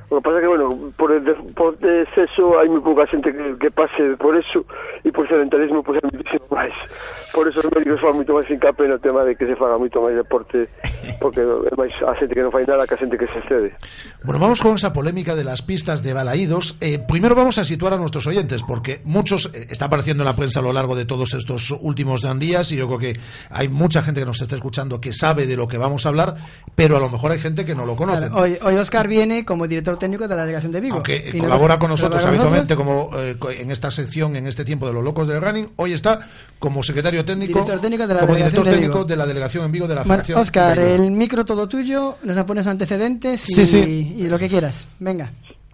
Speaker 12: O que pasa que, bueno, por el deporte de exceso hai moi pouca xente que, que pase por eso e por sedentarismo pues é muchísimo máis. Por eso os médicos fan moito máis hincapié no tema de que se faga moito máis deporte porque é máis a xente que non fai nada que a xente que se excede.
Speaker 2: Bueno, vamos con esa polémica de las pistas de balaídos. Eh, primero vamos a situar a nuestros oyentes, porque muchos eh, está apareciendo en la prensa a lo largo de todos estos últimos días y yo creo que hay mucha gente que nos está escuchando que sabe de lo que vamos a hablar, pero a lo mejor hay gente que no lo conoce.
Speaker 8: Claro, hoy, hoy Oscar viene como director técnico de la delegación de Vigo.
Speaker 2: Aunque
Speaker 8: Y
Speaker 2: colabora con nosotros habitualmente como eh, en esta sección, en este tiempo de los locos del running, hoy está como secretario técnico,
Speaker 8: Director técnico de la
Speaker 2: como director
Speaker 8: de
Speaker 2: técnico de la delegación en Vigo de la Federación.
Speaker 8: Oscar, el micro todo tuyo, nos pones antecedentes y,
Speaker 12: Sí, sí.
Speaker 8: y lo que quieras. Venga.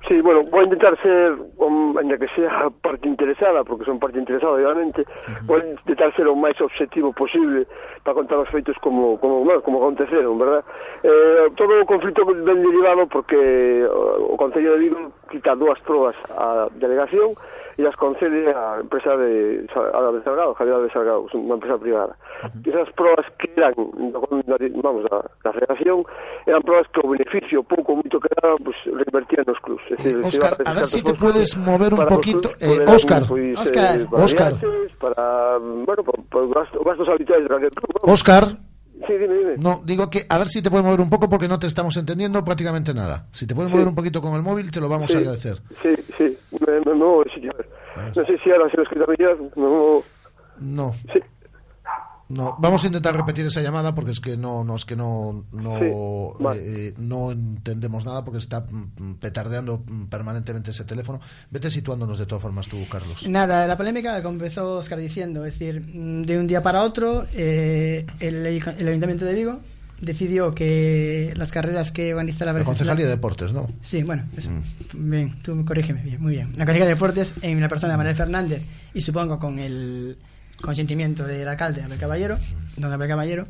Speaker 12: Sí, bueno, vou intentar ser, um, ainda que sea parte interesada, porque son parte interesada, obviamente, uh -huh. vou intentar ser o máis objetivo posible para contar os feitos como, como, bueno, como aconteceron, verdad? Eh, todo o conflito ben derivado porque eh, o, o Concello de Vigo quita dúas probas á delegación, e as concede a empresa de Árabe Salgado, Javier de Salgado, unha empresa privada. E esas provas que eran, vamos, da, da federación, eran provas que o beneficio pouco moito que daban, pues, revertían nos clubs. Eh, decir,
Speaker 2: Óscar, a ver se si te puedes mover un poquito. Eh, Óscar,
Speaker 12: pues,
Speaker 2: Óscar,
Speaker 12: eh,
Speaker 2: Óscar.
Speaker 12: Para, bueno, para, para gastos, gastos de do club.
Speaker 2: Óscar.
Speaker 12: Sí, dime, dime.
Speaker 2: No, digo que a ver si te puedes mover un poco porque no te estamos entendiendo prácticamente nada. Si te puedes
Speaker 12: Sí.
Speaker 2: mover un poquito con el móvil, te lo vamos
Speaker 12: Sí.
Speaker 2: a agradecer.
Speaker 12: Sí, sí, me, me muevo de sitio. No sé si ahora se lo mejor, me muevo...
Speaker 2: No.
Speaker 12: Sí.
Speaker 2: No, vamos a intentar repetir esa llamada porque es que no, no es que no, no,
Speaker 12: Sí,
Speaker 2: eh, no entendemos nada porque está mm, petardeando mm, permanentemente ese teléfono. Vete situándonos de todas formas tú, Carlos.
Speaker 8: Nada, la polémica comenzó Oscar diciendo, es decir, mm, de un día para otro, eh, el, el Ayuntamiento de Vigo decidió que las carreras que organiza la
Speaker 2: La Concejalía de Deportes, ¿no?
Speaker 8: Sí, bueno, eso. bien, tú corrígeme, bien, muy bien. La Concejalía de Deportes, en la persona de Manuel Fernández, y supongo con el consentimiento del alcalde, Abel Caballero, don Abel Caballero,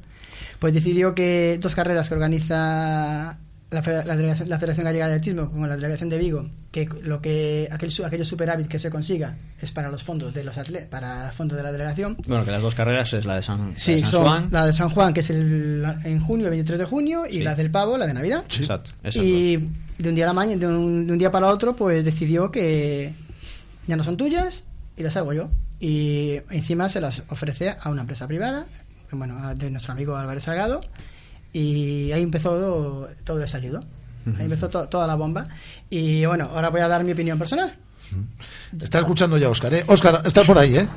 Speaker 8: pues decidió que dos carreras que organiza la, fe- la Federación Gallega de Atletismo con la delegación de Vigo, que lo que aquel, aquello superávit que se consiga es para los fondos de los atletas, para el fondo de la delegación.
Speaker 9: Bueno, que las dos carreras es la de San, la
Speaker 8: Sí,
Speaker 9: de San
Speaker 8: son
Speaker 9: Juan.
Speaker 8: la de San Juan, que es el, en junio, el 23 de junio, y
Speaker 9: Sí.
Speaker 8: la del Pavo, la de Navidad.
Speaker 9: Exacto, esas
Speaker 8: Y de un día a la mañana, de un, de un día para otro, pues decidió que ya no son tuyas y las hago yo. Y encima se las ofrece a una empresa privada, bueno, a- de nuestro amigo Álvarez Salgado, y ahí empezó todo, todo ese ayudo. Ahí empezó to- toda la bomba. Y bueno, ahora voy a dar mi opinión personal.
Speaker 2: Está escuchando ya Óscar, ¿eh? Óscar, está por ahí, ¿eh?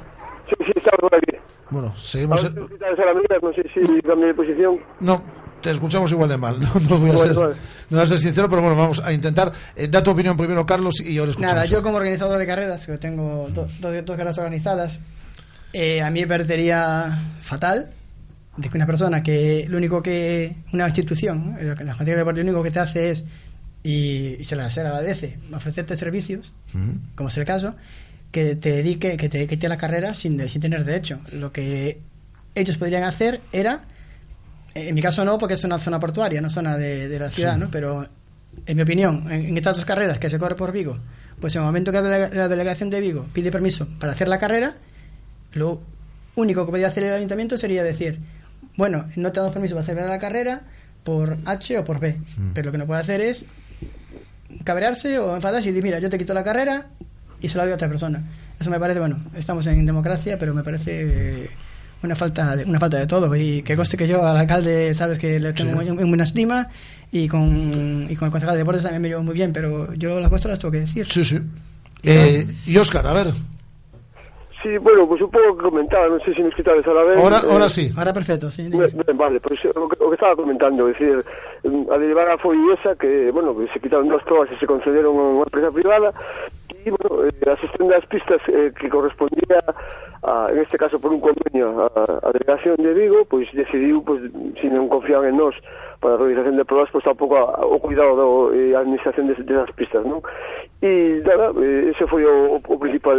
Speaker 12: Sí, sí, estaba por aquí.
Speaker 2: Bueno, seguimos.
Speaker 12: Que quitar esa lamina, no sé si cambié de posición.
Speaker 2: No, te escuchamos igual de mal. No, no voy a
Speaker 12: Vale,
Speaker 2: ser,
Speaker 12: vale.
Speaker 2: no voy a ser sincero, pero bueno, vamos a intentar. Eh, da tu opinión primero, Carlos, y ahora escuchamos.
Speaker 8: Nada, yo como organizador de carreras, que tengo do- do- dos carreras organizadas, eh, a mí me parecería fatal de que una persona que lo único que una institución, la Agencia de Deporte, lo único que te hace es y, y se, la, se agradece ofrecerte servicios, como es el caso, que te dedique, que te dedique a la carrera sin, sin tener derecho. Lo que ellos podrían hacer era, en mi caso no, porque es una zona portuaria, no zona de, de la ciudad,
Speaker 13: Sí.
Speaker 8: ¿no? Pero en mi opinión, en, en estas dos carreras que se corre por Vigo, pues en el momento que la, delega- la delegación de Vigo pide permiso para hacer la carrera, lo único que podría hacer el ayuntamiento sería decir, bueno, no te damos permiso para hacer la carrera por H o por B, pero lo que no puede hacer es cabrearse o enfadarse y decir, mira, yo te quito la carrera y se la doy a otra persona. Eso me parece, bueno, estamos en democracia, pero me parece eh, una falta de, una falta de todo. Y que conste que yo al alcalde, sabes que le tengo
Speaker 2: Sí.
Speaker 8: en en buena estima y con, y con el concejal de deportes también me llevo muy bien, pero yo las cosas las tengo que decir.
Speaker 2: Sí, sí. Eh, y Óscar, a ver.
Speaker 12: Sí, bueno, pues un pouco que comentaba, non sei se me escutabes a la vez.
Speaker 2: Ahora,
Speaker 12: eh,
Speaker 2: ahora sí.
Speaker 8: Ahora perfecto, sí.
Speaker 12: Ben, ben, vale, pois o que, o que estaba comentando, é dicir, mm, a derivada foi esa que, bueno, que se quitaron dos probas e se concederon a unha empresa privada y bueno, eh, asisten das pistas eh, que correspondía, a, en este caso por un convenio, a, a delegación de Vigo, pois decidiu, pois, se non confiaban en nós para a realización de pruebas, pois tampouco a, o cuidado da eh, administración de, de pistas, non? E, nada, eh, ese foi o, o principal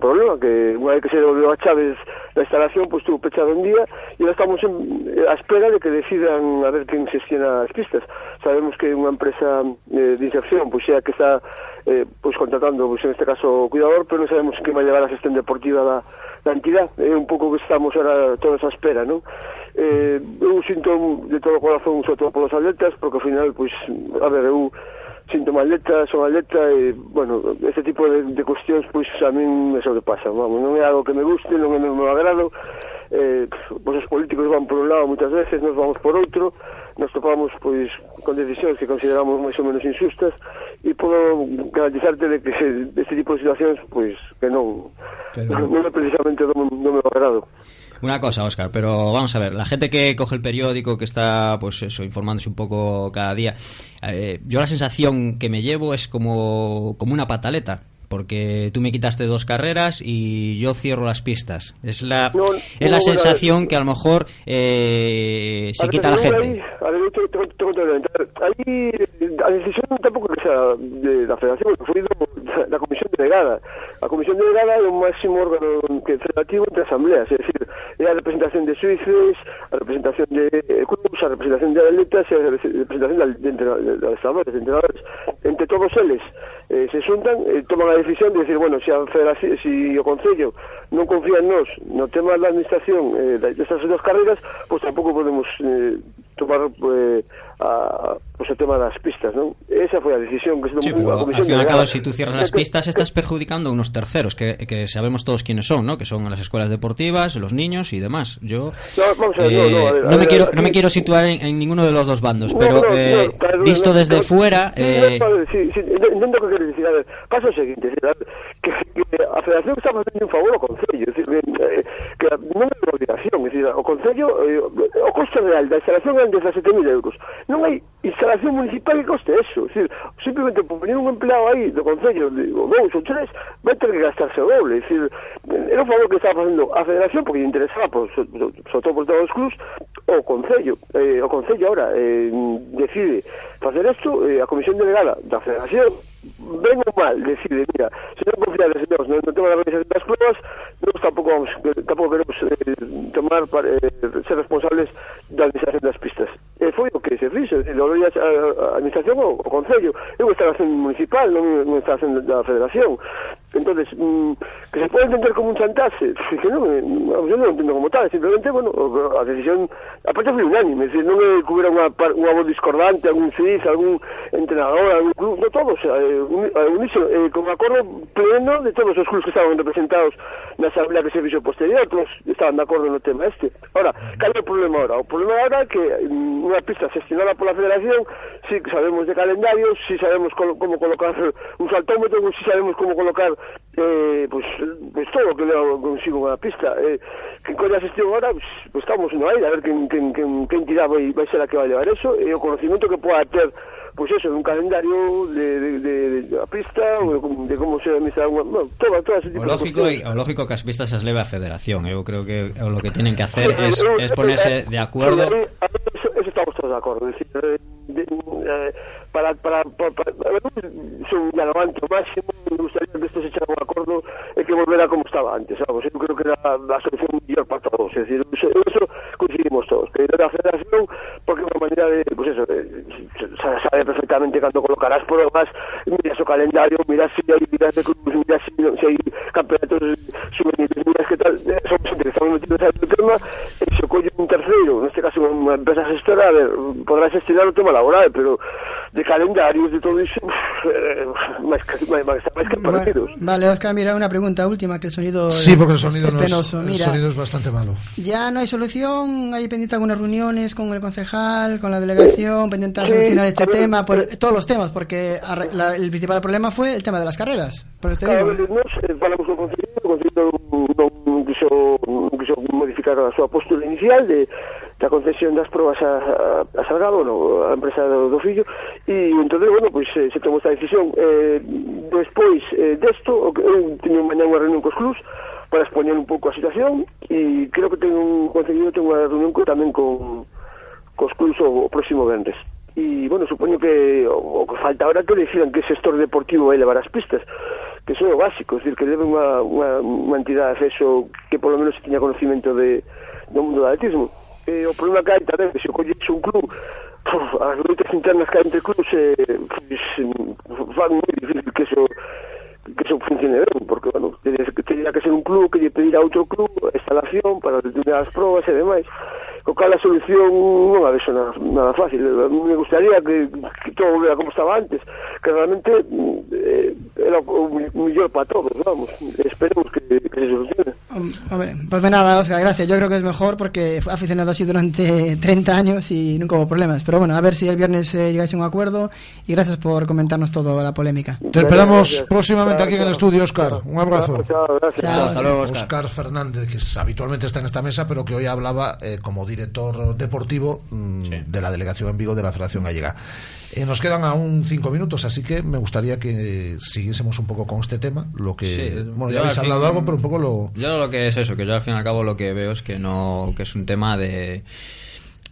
Speaker 12: problema, que unha vez que se devolveu a Chaves da instalación, pois estuvo pechado un día, e ahora estamos en, eh, a espera de que decidan a ver quen xestiona as pistas. Sabemos que unha empresa eh, de inserción, pois xa que está eh, pois contratando, pois, en este caso, o cuidador, pero non sabemos que vai levar a gestión deportiva da, da entidade, é eh, un pouco que estamos ahora todos a espera, non? Eh, eu sinto de todo o corazón, sobre todo polos atletas, porque ao final, pois, a ver, eu síntoma atleta, son atleta e, bueno, este tipo de, de cuestións pois a min me sobrepasa, vamos, non é algo que me guste, non é meu agrado eh, pois os políticos van por un lado moitas veces, nos vamos por outro, nos topamos pois con decisións que consideramos máis ou menos injustas e podo garantizarte de que se, este tipo de situacións pois que non
Speaker 9: Pero-
Speaker 12: non é precisamente do, do meu agrado.
Speaker 9: Una cosa, Oscar, pero vamos a ver, la gente que coge el periódico, que está, pues eso, informándose un poco cada día, eh, yo la sensación que me llevo es como, como una pataleta. Porque tú me quitaste dos carreras y yo cierro las pistas. Es la, es
Speaker 12: no,
Speaker 9: la
Speaker 12: bueno,
Speaker 9: sensación que a lo mejor eh, se
Speaker 12: A
Speaker 9: quita la gente.
Speaker 12: Aí, a ver, te, te, te conto brevemente. A ver, Aí a decisión tampouco que sea de, da Federación, da, da Comisión Delegada. A Comisión Delegada é o máximo órgano federativo entre asambleas, é dicir, é a representación de suíces, a representación de eh, clubs, a representación de atletas e a representación de, de, de, de, entrenadores. Entre todos eles eh, se xuntan e toman a decisión de decir, bueno, se a Federación, si o Concello non confía en nós no tema da administración eh, destas dúas carreras, pois pues, tampouco podemos eh, tomar eh, a, pues, o tema das pistas, non? Esa foi a decisión que se
Speaker 9: Sí,
Speaker 12: tomou
Speaker 9: pero
Speaker 12: a Comisión
Speaker 9: cabo, si tú cierras las pistas, estás perjudicando a unos terceros, que, que sabemos todos quiénes son, ¿no? Que son las escuelas deportivas, los niños y demás. Yo
Speaker 12: No, vamos a ver,
Speaker 9: eh,
Speaker 12: no, no, a ver, a
Speaker 9: me
Speaker 12: ver,
Speaker 9: quiero, no me quiero situar en, en ninguno de los dos bandos,
Speaker 12: No,
Speaker 9: pero
Speaker 12: no, no,
Speaker 9: eh,
Speaker 12: claro, no,
Speaker 9: visto
Speaker 12: no,
Speaker 9: desde
Speaker 12: no,
Speaker 9: fuera,
Speaker 12: sí,
Speaker 9: eh,
Speaker 12: no, sí, sí, entendo que queres dicir, a ver, pasa o seguinte, que, que a Federación está facendo un favor ao Concello, decir, que, eh, que non é obligación, decir, o Concello, eh, o coste real da instalación é de 17.000 euros, non non hai instalación municipal que coste eso. Es decir, simplemente por poner un empleado aí do Concello, digo, dous ou tres, vai ter que gastarse o doble. Es decir, era un favor que estaba facendo a Federación, porque interesaba, por, so, sobre todo por todos os clubs, o Concello. Eh, o Concello ahora eh, decide facer isto, eh, a Comisión Delegada da Federación, ben ou mal, decide, mira, se non confiades en nós, no, no tema da organización das pruebas, nós tampouco, vamos, eh, tampouco queremos eh, tomar, para, eh, ser responsables da administración das pistas dixo, Logroño a, a, a administración ou o Concello. Eu está na acción municipal, non, non está na federación entonces mmm, que se puede entender como un chantaxe que non, eu eh, non entendo como tal simplemente, bueno, a decisión aparte foi unánime, se non é que hubiera unha, unha voz discordante, algún suiz algún entrenador, algún club no todos, eh, eh, un, unísono, eh, con acordo pleno de todos os clubes que estaban representados na asamblea que se fixo posterior todos estaban de acordo no tema este ahora, cal é o problema ahora? o problema ahora é que mm, unha pista gestionada pola federación si sabemos de calendarios, si sabemos como colocar un saltómetro, si sabemos como colocar eh, pues, pues todo o que leva consigo unha pista. Eh, que colla xestión ahora pues, pues estamos no aire a ver quen, quen, quen, quen tirá vai, vai ser a que vai levar eso. E o conocimiento que poda ter pois eso, un calendario de, de, de, de a pista de, de como se administra unha, bueno, todo, todo ese tipo
Speaker 9: o lógico,
Speaker 12: de
Speaker 9: o lógico que as pistas as leva a federación. Eu creo que o lo que tienen que hacer es, es ponerse de acuerdo.
Speaker 12: eso, eso estamos todos de acordo decir, eh, de, de, de, para, para, para, para son un anto máximo me gustaría que este se un acordo e eh, que volvera como estaba antes sabes? eu creo que era a solución mellor para todos es decir, eso, eso coincidimos todos que era a federación porque unha maneira de pues eso, sabe perfectamente cando colocarás pruebas miras o calendario miras si hai vidas de clubes miras si, no, si hai campeonatos juveniles miras que tal eh, son xente que estamos metidos no tema e se colle un terceiro neste caso unha empresa gestora a ver, podrá gestionar o tema laboral pero de calendarios, de todo iso, eh, máis que, máis que partidos.
Speaker 8: Vale, Oscar, mira, una pregunta última, que el sonido
Speaker 2: Sí, porque el sonido,
Speaker 8: es
Speaker 2: no es,
Speaker 8: penoso.
Speaker 2: el
Speaker 8: Mira,
Speaker 2: sonido es bastante malo.
Speaker 8: ya no hay solución, hay pendiente algunas reuniones con el concejal, con la delegación, para intentar
Speaker 12: Sí,
Speaker 8: solucionar este
Speaker 12: a ver,
Speaker 8: tema, por,
Speaker 12: sí.
Speaker 8: todos los temas, porque la- el principal problema fue el tema de las carreras. Por eso te digo.
Speaker 12: vez nos eh, falamos co Concello, o Concello incluso modificar a súa postura inicial de da concesión das probas a, a, a Salgado, no, a empresa do, do fillo, e entón, bueno, pois se, se tomou esta decisión. Eh, despois eh, desto, eu teño mañá unha reunión cos clubs, para expoñer un pouco a situación, e creo que tengo un conseguido, tengo unha reunión co, tamén con, cos clubs o, o próximo venres. E, bueno, supoño que o, o que falta ahora que le dixiran que sector deportivo vai levar as pistas, que son o básico, es decir, que debe unha, unha, unha entidade eso que polo menos tiña conocimiento de, do mundo do atletismo. E, o problema que hai tamén, que se colles un club Puf, as lutas internas que hai entre clubes eh, pues, fan moi difícil que eso que eso funcione ben, porque, bueno, tendría que ser un club que lle pedir a outro club instalación para determinadas probas e demais. Co cal a solución non a vexo nada, nada fácil. Me gustaría que, que todo volvera como estaba antes, que realmente eh, era o mellor para todos, vamos. Esperemos que, que se solucione.
Speaker 8: Hombre, pues de nada, Oscar, gracias. Yo creo que es mejor porque fue aficionado así durante 30 años y nunca hubo problemas. Pero bueno, a ver si el viernes eh, llegáis a un acuerdo y gracias por comentarnos todo la polémica.
Speaker 2: Te esperamos próximamente aquí en el estudio, Oscar. Un abrazo.
Speaker 12: Chao, gracias.
Speaker 8: Chao.
Speaker 9: Hasta luego,
Speaker 2: Oscar.
Speaker 9: Oscar.
Speaker 2: Fernández, que es- habitualmente está en esta mesa, pero que hoy hablaba eh, como director deportivo mm, de la delegación en Vigo de la Federación Gallega. Eh, nos quedan aún cinco minutos, así que me gustaría que siguiésemos un poco con este tema. Lo que,
Speaker 9: Sí,
Speaker 2: bueno, ya habéis hablado
Speaker 9: fin-
Speaker 2: algo, pero un poco lo.
Speaker 9: Yo lo que es eso, que yo al fin y al cabo lo que veo es que no, que es un tema de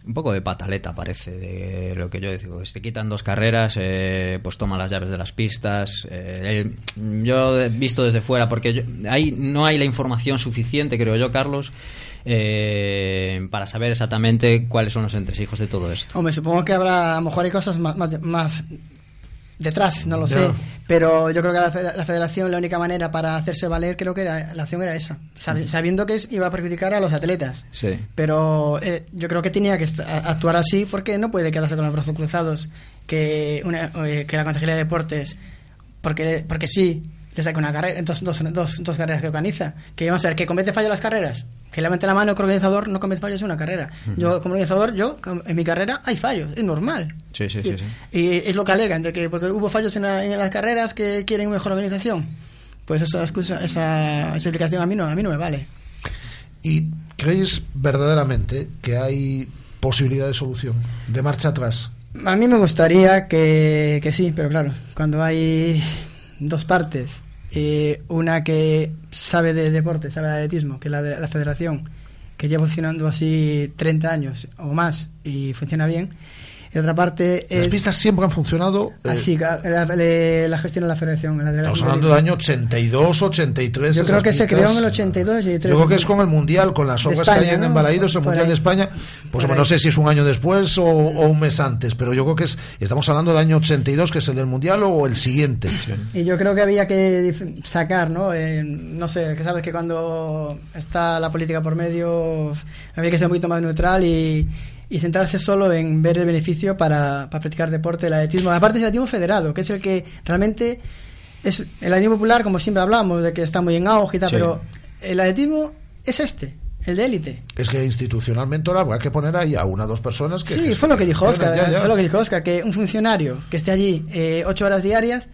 Speaker 9: un poco de pataleta parece, de lo que yo digo, si te quitan dos carreras, eh, pues toma las llaves de las pistas. eh, el- yo he visto desde fuera, porque yo- ahí no hay la información suficiente, creo yo, Carlos, eh, para saber exactamente cuáles son los entresijos de todo esto.
Speaker 8: Hombre, supongo que habrá, a lo mejor hay cosas más, más, más detrás, no lo sé. Pero yo creo que la, fe- la federación, la única manera para hacerse valer, creo que era, la acción era esa. Sabi- Sabiendo que iba a perjudicar a los atletas.
Speaker 9: Sí.
Speaker 8: Pero eh, yo creo que tenía que actuar así porque no puede quedarse con los brazos cruzados. Que, una, eh, que la Consejería de Deportes, porque, porque sí, le saca una carrera, dos, dos, dos, dos carreras que organiza. Que vamos a ver, que comete fallo las carreras. Que levante la mano que el organizador no comete fallos en una carrera. Yo, como organizador, yo, en mi carrera hay fallos, es normal.
Speaker 9: Sí, sí, sí. sí.
Speaker 8: Y es lo que alegan, de que porque hubo fallos en, la- en las carreras que quieren mejor organización. Pues esa excusa, esa, esa explicación a mí no, a mí no me vale.
Speaker 2: ¿Y creéis verdaderamente que hay posibilidad de solución, de marcha atrás?
Speaker 8: A mí me gustaría que, que sí, pero claro, cuando hay dos partes, eh, una que sabe de deporte, sabe de atletismo, que es la de la federación, que lleva funcionando así 30 años o más y funciona bien, y otra parte
Speaker 2: Las
Speaker 8: es...
Speaker 2: pistas siempre han funcionado. eh,
Speaker 8: Así, la, la, la gestión de la federación. La de
Speaker 2: estamos hablando del año 82, 83.
Speaker 8: Yo creo que se
Speaker 2: pistas.
Speaker 8: creó en el 82 y 83.
Speaker 2: Yo creo que es con el Mundial, con las obras
Speaker 8: España,
Speaker 2: que hay en
Speaker 8: ¿no?
Speaker 2: Embalaídos, el Mundial
Speaker 8: ahí.
Speaker 2: de España. Pues
Speaker 8: Por
Speaker 2: no sé si es un año después o, o un mes antes, pero yo creo que es estamos hablando del año 82, que es el del Mundial, o el siguiente.
Speaker 8: Y yo creo que había que sacar, ¿no? Eh, no sé, que sabes que cuando está la política por medio había que ser un poquito más neutral y, y centrarse solo en ver el beneficio para, para practicar deporte, el atletismo. Aparte es el atletismo federado, que es el que realmente es el atletismo popular, como siempre hablamos, de que está muy en auge y tal,
Speaker 2: Sí.
Speaker 8: pero el atletismo es este, el de élite.
Speaker 2: Es que institucionalmente ahora habrá que poner ahí a una o dos personas que.
Speaker 8: Sí, fue lo que dijo Oscar,
Speaker 2: Ya, ya.
Speaker 8: fue lo que dijo Oscar, que un funcionario que esté allí eh, ocho horas diarias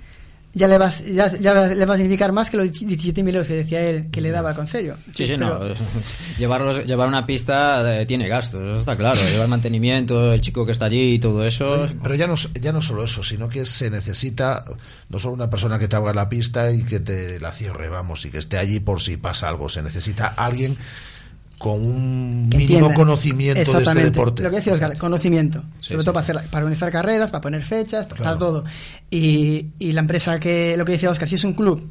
Speaker 8: ya le, vas, ya, ya le va a significar más que los 17.000 euros que decía él que le daba al consejo.
Speaker 9: Sí, sí,
Speaker 8: pero-
Speaker 9: no. Llevarlos, llevar una pista eh, tiene gastos, eso está claro. Llevar mantenimiento, el chico que está allí y todo eso.
Speaker 2: Pero ya no, ya no solo eso, sino que se necesita no solo una persona que te abra la pista y que te la cierre, vamos, y que esté allí por si pasa algo. Se necesita alguien con un mínimo
Speaker 8: entienda.
Speaker 2: conocimiento de este deporte.
Speaker 8: Lo que decía Oscar, conocimiento.
Speaker 2: Sí,
Speaker 8: sobre
Speaker 2: sí.
Speaker 8: todo para, hacer, para organizar carreras, para poner fechas, para
Speaker 2: Claro.
Speaker 8: todo. Y, y la empresa que, lo que dice Oscar, si es un club,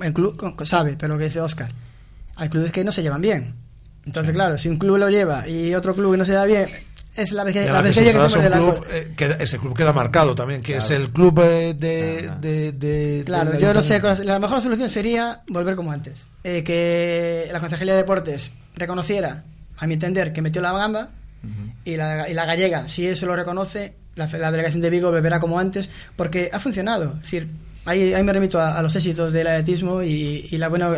Speaker 8: el club sabe, pero lo que dice Oscar, hay clubes que no se llevan bien. Entonces, claro, si un club lo lleva y otro club no se lleva bien, es la vez que, la
Speaker 2: la
Speaker 8: vez
Speaker 2: que
Speaker 8: que
Speaker 2: se un club,
Speaker 8: la
Speaker 2: eh, queda- ese club queda marcado también, que es
Speaker 8: Claro.
Speaker 2: el club eh, de, de, de-
Speaker 8: Claro, yo no sé, la mejor solución sería volver como antes. Eh, que la Concejalía de Deportes reconociera, a mi entender, que metió la gamba y, la, y la gallega, si eso lo reconoce, la, fe- la delegación de Vigo beberá como antes, porque ha funcionado. Es decir, ahí, ahí me remito a, a los éxitos del atletismo y, y la buena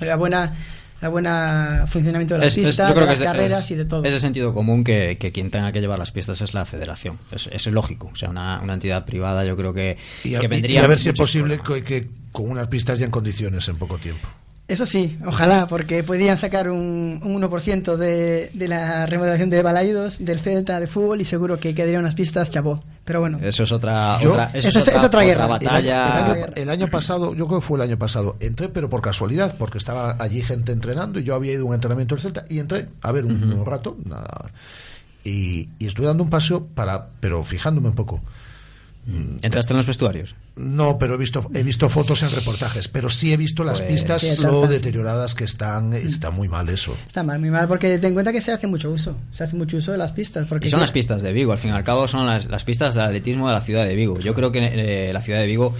Speaker 8: la buena la buena funcionamiento de las
Speaker 9: Es-
Speaker 8: pistas, de las carreras
Speaker 9: es-
Speaker 8: y de todo.
Speaker 9: Es de sentido común que, que quien tenga que llevar las pistas es la federación. Es, es lógico. O sea, una, una entidad privada yo creo que,
Speaker 2: Y a,
Speaker 9: que
Speaker 2: y-
Speaker 9: vendría
Speaker 2: y a ver si es posible que, que con unas pistas ya en condiciones en poco tiempo.
Speaker 8: Eso sí, ojalá, porque podrían sacar un, un 1% de, de la remodelación de Balaidos, del Celta, de fútbol, y seguro que quedarían unas pistas chapó. Pero bueno,
Speaker 9: Eso es otra, otra, eso
Speaker 8: Eso es- es otra guerra.
Speaker 9: batalla.
Speaker 2: El año, el año pasado, yo creo que fue el año pasado, entré pero por casualidad, porque estaba allí gente entrenando y yo había ido a un entrenamiento del Celta y entré a ver un, un rato, nada. y, y estuve dando un paseo para, pero fijándome un poco.
Speaker 9: ¿Entraste en los vestuarios?
Speaker 2: No, pero he visto, he visto fotos en reportajes, pero sí he visto las
Speaker 9: Pues-
Speaker 2: pistas, lo deterioradas que están, está muy mal eso.
Speaker 8: Está mal, muy mal, porque ten en cuenta que se hace mucho uso. Se hace mucho uso de las pistas. Porque
Speaker 9: Y son las pistas de Vigo, al fin y al cabo son las, las pistas de atletismo de la ciudad de Vigo. Yo creo que eh, la ciudad de Vigo,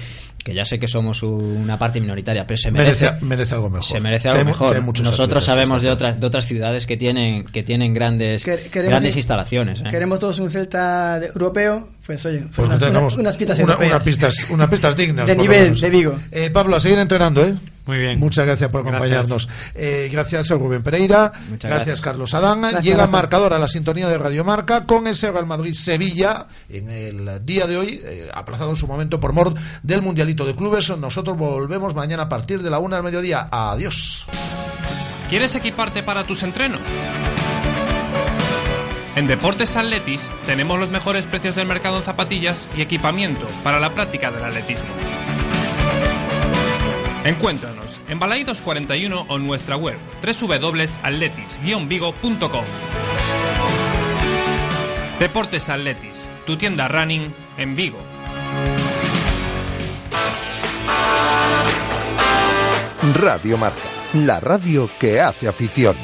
Speaker 9: que ya sé que somos una parte minoritaria, pero se merece,
Speaker 2: Merece, merece algo mejor.
Speaker 9: se merece algo
Speaker 2: hay
Speaker 9: mejor. Nosotros sabemos de otras, de otras ciudades que tienen, que tienen grandes,
Speaker 8: queremos
Speaker 9: grandes
Speaker 8: ir-
Speaker 9: instalaciones. ¿eh?
Speaker 8: Queremos todos un Celta de- europeo, pues oye, pues
Speaker 2: Pues
Speaker 8: una-
Speaker 2: tenemos
Speaker 8: una- unas pistas
Speaker 2: una,
Speaker 8: europeas.
Speaker 2: una pistas, unas pistas dignas.
Speaker 8: De nivel, de Vigo.
Speaker 2: Eh, Pablo, a seguir entrenando, ¿eh?
Speaker 10: Muy bien.
Speaker 2: Muchas gracias por
Speaker 10: Gracias.
Speaker 2: acompañarnos. Eh, gracias a Rubén Pereira.
Speaker 9: Muchas
Speaker 2: gracias,
Speaker 9: gracias.
Speaker 2: Carlos Adán.
Speaker 8: Gracias,
Speaker 2: Llega marcador a la sintonía de Radio Marca con ese Real Madrid-Sevilla en el día de hoy, eh, aplazado en su momento por mor del Mundialito de Clubes. Nosotros volvemos mañana a partir de la una del mediodía. Adiós.
Speaker 7: ¿Quieres equiparte para tus entrenos? En Deportes Atletis tenemos los mejores precios del mercado en zapatillas y equipamiento para la práctica del atletismo. Encuéntranos en Balaídos 41 o en nuestra web www.atletis-vigo.com. Deportes Atletis, tu tienda running en Vigo.
Speaker 1: Radio Marca, la radio que hace afición.